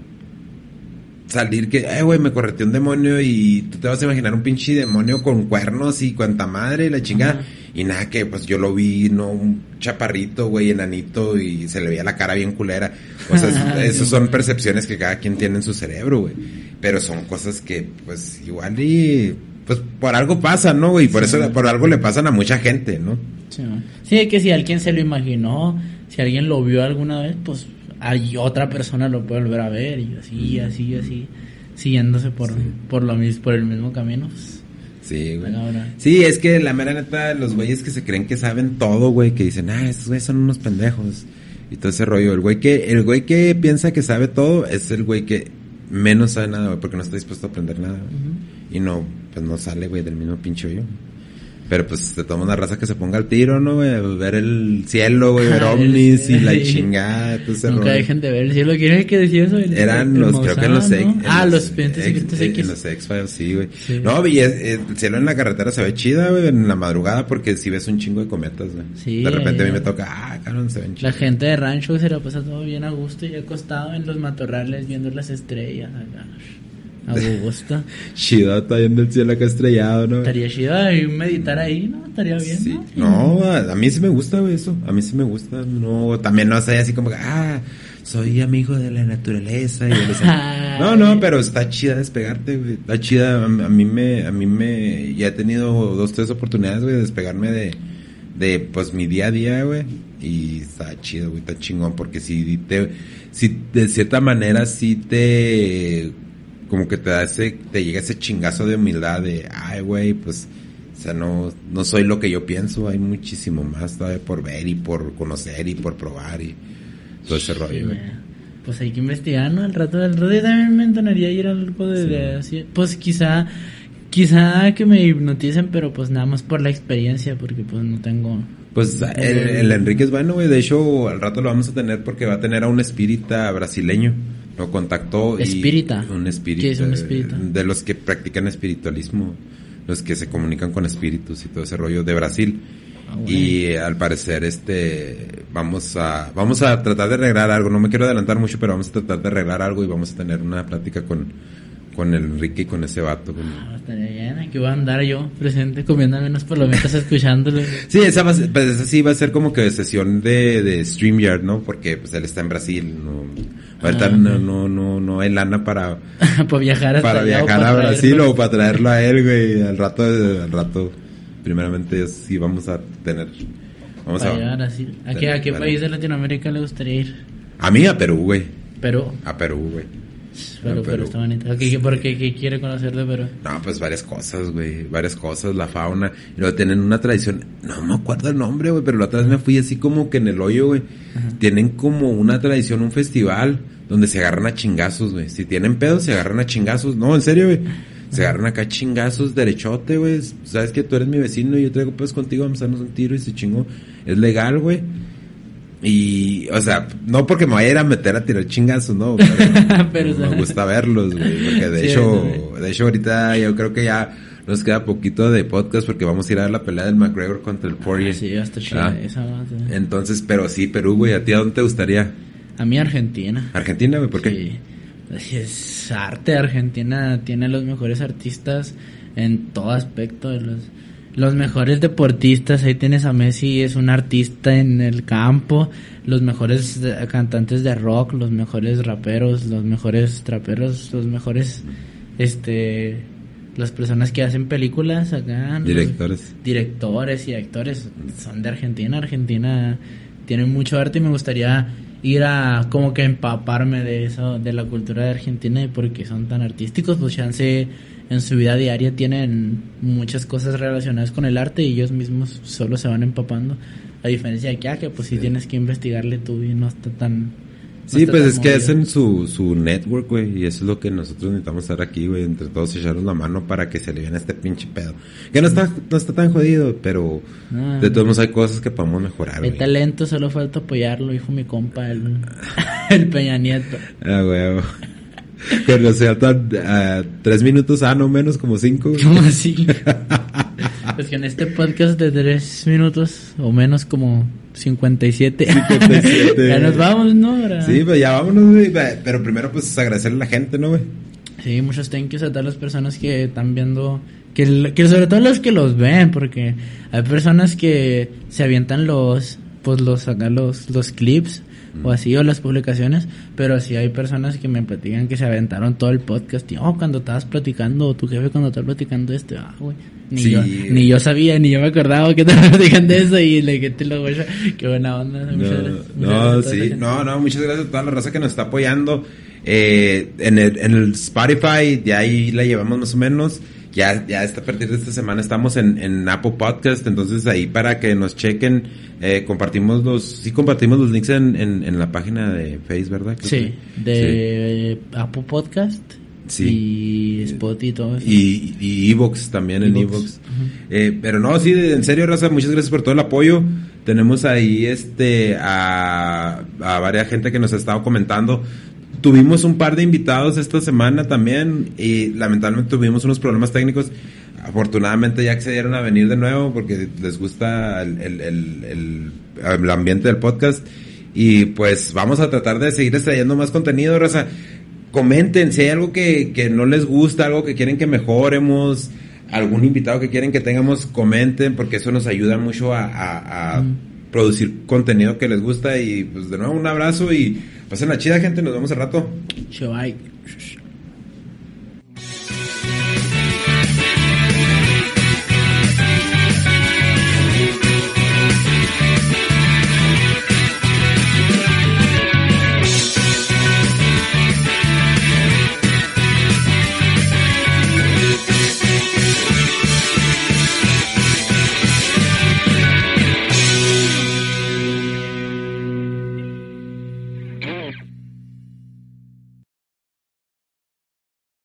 salir que, eh, güey, me correteó un demonio y tú te vas a imaginar un pinche demonio con cuernos y cuanta madre y la chingada. Ajá. Y nada, que pues yo lo vi, no, un chaparrito, güey, enanito y se le veía la cara bien culera. O sea, es- esas son percepciones que cada quien tiene en su cerebro, güey. Pero son cosas que, pues, igual y, pues, por algo pasa, ¿no, güey? Por Sí. eso, por algo le pasan a mucha gente, ¿no? Sí. Sí, que si alguien se lo imaginó, si alguien lo vio alguna vez, pues hay otra persona lo puede volver a ver y así, así, así. siguiéndose por, por lo mismo, por el mismo camino. pues, Sí, güey. Sí, es que la mera neta, los güeyes que se creen que saben todo, güey, que dicen, ah, estos güeyes son unos pendejos. Y todo ese rollo. El güey que, el güey que piensa que sabe todo es el güey que menos sabe nada, güey, porque no está dispuesto a aprender nada. Y no, pues no sale, güey, del mismo pinche hoyo. Pero pues te toma una raza que se ponga al tiro, ¿no, güey? Ver el cielo, güey, ver ovnis y la chingada, todo ese Nunca rollo. dejen de ver el cielo. ¿Quién es el que decía eso? El- Eran el los, creo que en los, en Ah, los los expedientes ex- secretos en- X. En los X-Files, sí, güey. Sí. No, y es- el cielo en la carretera se ve chida, güey, en la madrugada, porque si ves un chingo de cometas, güey. Sí, de repente a mí eh. me toca, ah, cabrón, se ven La chidas. gente de rancho se la pasa todo bien a gusto y acostado en los matorrales viendo las estrellas. acá, A gusto. Chido, está viendo el cielo acá estrellado, ¿no? Estaría chido ahí meditar ahí, ¿no? Estaría bien, Sí. ¿no? No, a, mí sí me gusta, güey, eso. A mí sí me gusta. No, también no sé, así como que, ah, soy amigo de la naturaleza y. No, no, pero está chida despegarte, güey. Está chida. A, a mí me, a mí me, ya he tenido dos, tres oportunidades, güey, de despegarme de, de, pues, mi día a día, güey. Y está chido, güey, está chingón, porque si te, si de cierta manera sí te, como que te da ese, te llega ese chingazo de humildad de, ay, güey, pues, o sea, no, no soy lo que yo pienso, hay muchísimo más todavía por ver y por conocer y por probar y todo ese rollo, güey. Pues hay que investigar, ¿no? Al rato del rato yo también me entonaría ir al algo de, Sí. de así. Pues quizá, quizá que me hipnoticen, pero pues nada más por la experiencia, porque pues no tengo... Pues el, el Enrique es bueno, güey. De hecho, al rato lo vamos a tener porque va a tener a un espírita brasileño. Lo contactó y... ¿Espírita? Un espírita. ¿Qué es un espírita? De los que practican espiritualismo. Los que se comunican con espíritus y todo ese rollo de Brasil. Ah, bueno. Y al parecer, este, vamos a, vamos a tratar de arreglar algo. No me quiero adelantar mucho, pero vamos a tratar de arreglar algo y vamos a tener una plática con, con el Enrique y con ese vato. con- Ah, estaría bien, aquí voy a andar yo presente comiéndome unas palomitas escuchándolo. Sí, esa, va a pues esa sí va a ser como que sesión de, de StreamYard, ¿no? Porque pues él está en Brasil, no, ahorita Ah, no, no, no, no hay lana para, para viajar hasta para viajar para a Brasil o para traerlo a él, güey, al rato, al rato, primeramente sí vamos a tener, vamos Para a, llegar así. ¿A qué, a qué país de Latinoamérica le gustaría ir? a mí a Perú, güey, Perú. a Perú, güey. Pero, A pero Perú. está bonito. ¿Qué, por qué, qué quiere conocer de Perú? No, pues varias cosas, güey. Varias cosas, la fauna. Y luego tienen una tradición, no me acuerdo el nombre, güey, pero la otra vez me fui así como que en el hoyo, güey. Tienen como una tradición, un festival, donde se agarran a chingazos, güey. Si tienen pedos, se agarran a chingazos. No, en serio, güey. Se agarran acá chingazos, derechote, güey. Sabes que tú eres mi vecino y yo traigo pedos contigo, vamos a darnos un tiro y se chingó. Es legal, güey. Y, o sea, no porque me vaya a ir a meter a tirar chingazos, no. Pero, me gusta verlos, güey. Porque de Sí, hecho, de hecho ahorita yo creo que ya nos queda poquito de podcast porque vamos a ir a ver la pelea del McGregor contra el Poirier. Sí, hasta Ah. chida esa. Entonces, pero sí, Perú, güey, ¿a ti a dónde te gustaría? A mí Argentina. Argentina, güey, ¿por qué? Sí. Es arte. Argentina tiene los mejores artistas en todo aspecto. de Los, los mejores deportistas. Ahí tienes a Messi, es un artista en el campo. Los mejores eh, cantantes de rock, los mejores raperos, los mejores traperos, los mejores, este, las personas que hacen películas acá. Directores. directores y actores son de Argentina. Argentina tiene mucho arte y me gustaría ir a como que empaparme de eso, de la cultura de Argentina y porque son tan artísticos, pues chance en su vida diaria tienen muchas cosas relacionadas con el arte y ellos mismos solo se van empapando. A diferencia de acá, que pues sí, Sí. tienes que investigarle tú y no está tan... no Sí, está pues tan es que movido. hacen su, su network, güey, y eso es lo que nosotros necesitamos hacer aquí, güey, entre todos echarnos la mano para que se aliviane este pinche pedo. Que no está, no está tan jodido, pero Ah. de todos modos hay cosas que podemos mejorar, güey. talento, solo falta apoyarlo, dijo mi compa, el, el Peña Nieto. Ah, güey. Cuando se faltan ah, tres minutos, ah, no menos, como cinco. ¿Cómo así? pues que en este podcast de tres minutos o menos como 57. 57. ya nos vamos, ¿no? Sí, pues ya vámonos, güey. Pero primero, pues agradecerle a la gente, ¿no, güey? Sí, muchos thank yous a todas las personas que están viendo, que, que sobre todo los que los ven, porque hay personas que se avientan los, pues los, acá los, los clips o así, o las publicaciones, pero sí hay personas que me platican que se aventaron todo el podcast y, oh, cuando estabas platicando, o tu jefe cuando estaba platicando esto, ah, güey. Ni, Sí. yo, ni yo sabía, ni yo me acordaba que estaban platicando eso y le que te lo voy a... Qué buena onda. No, muchas no, gracias sí, gente. no, no, muchas gracias a toda la raza que nos está apoyando. Eh, en, el, en el Spotify, ya ahí la llevamos más o menos. Ya, ya a partir de esta semana estamos en, en Apple Podcast, entonces ahí para que nos chequen, eh, compartimos los, sí compartimos los links en, en, en la página de Facebook, ¿verdad? Creo Sí, que- de Apple Podcast Sí. y Spotify y todo eso. Y, y Evox también en Evox. Evox. Eh, pero no, sí, en serio, Raza, muchas gracias por todo el apoyo. Tenemos ahí este a, a varias gente que nos ha estado comentando. Tuvimos un par de invitados esta semana también y lamentablemente tuvimos unos problemas técnicos. Afortunadamente ya accedieron a venir de nuevo porque les gusta el, el, el, ambiente del podcast. Y pues vamos a tratar de seguir extrayendo más contenido, Raza comenten si hay algo que, que no les gusta, algo que quieren que mejoremos, algún invitado que quieren que tengamos, comenten, porque eso nos ayuda mucho a, a- a producir contenido que les gusta. Y pues de nuevo un abrazo y pasen la chida, gente. Nos vemos al rato. Bye.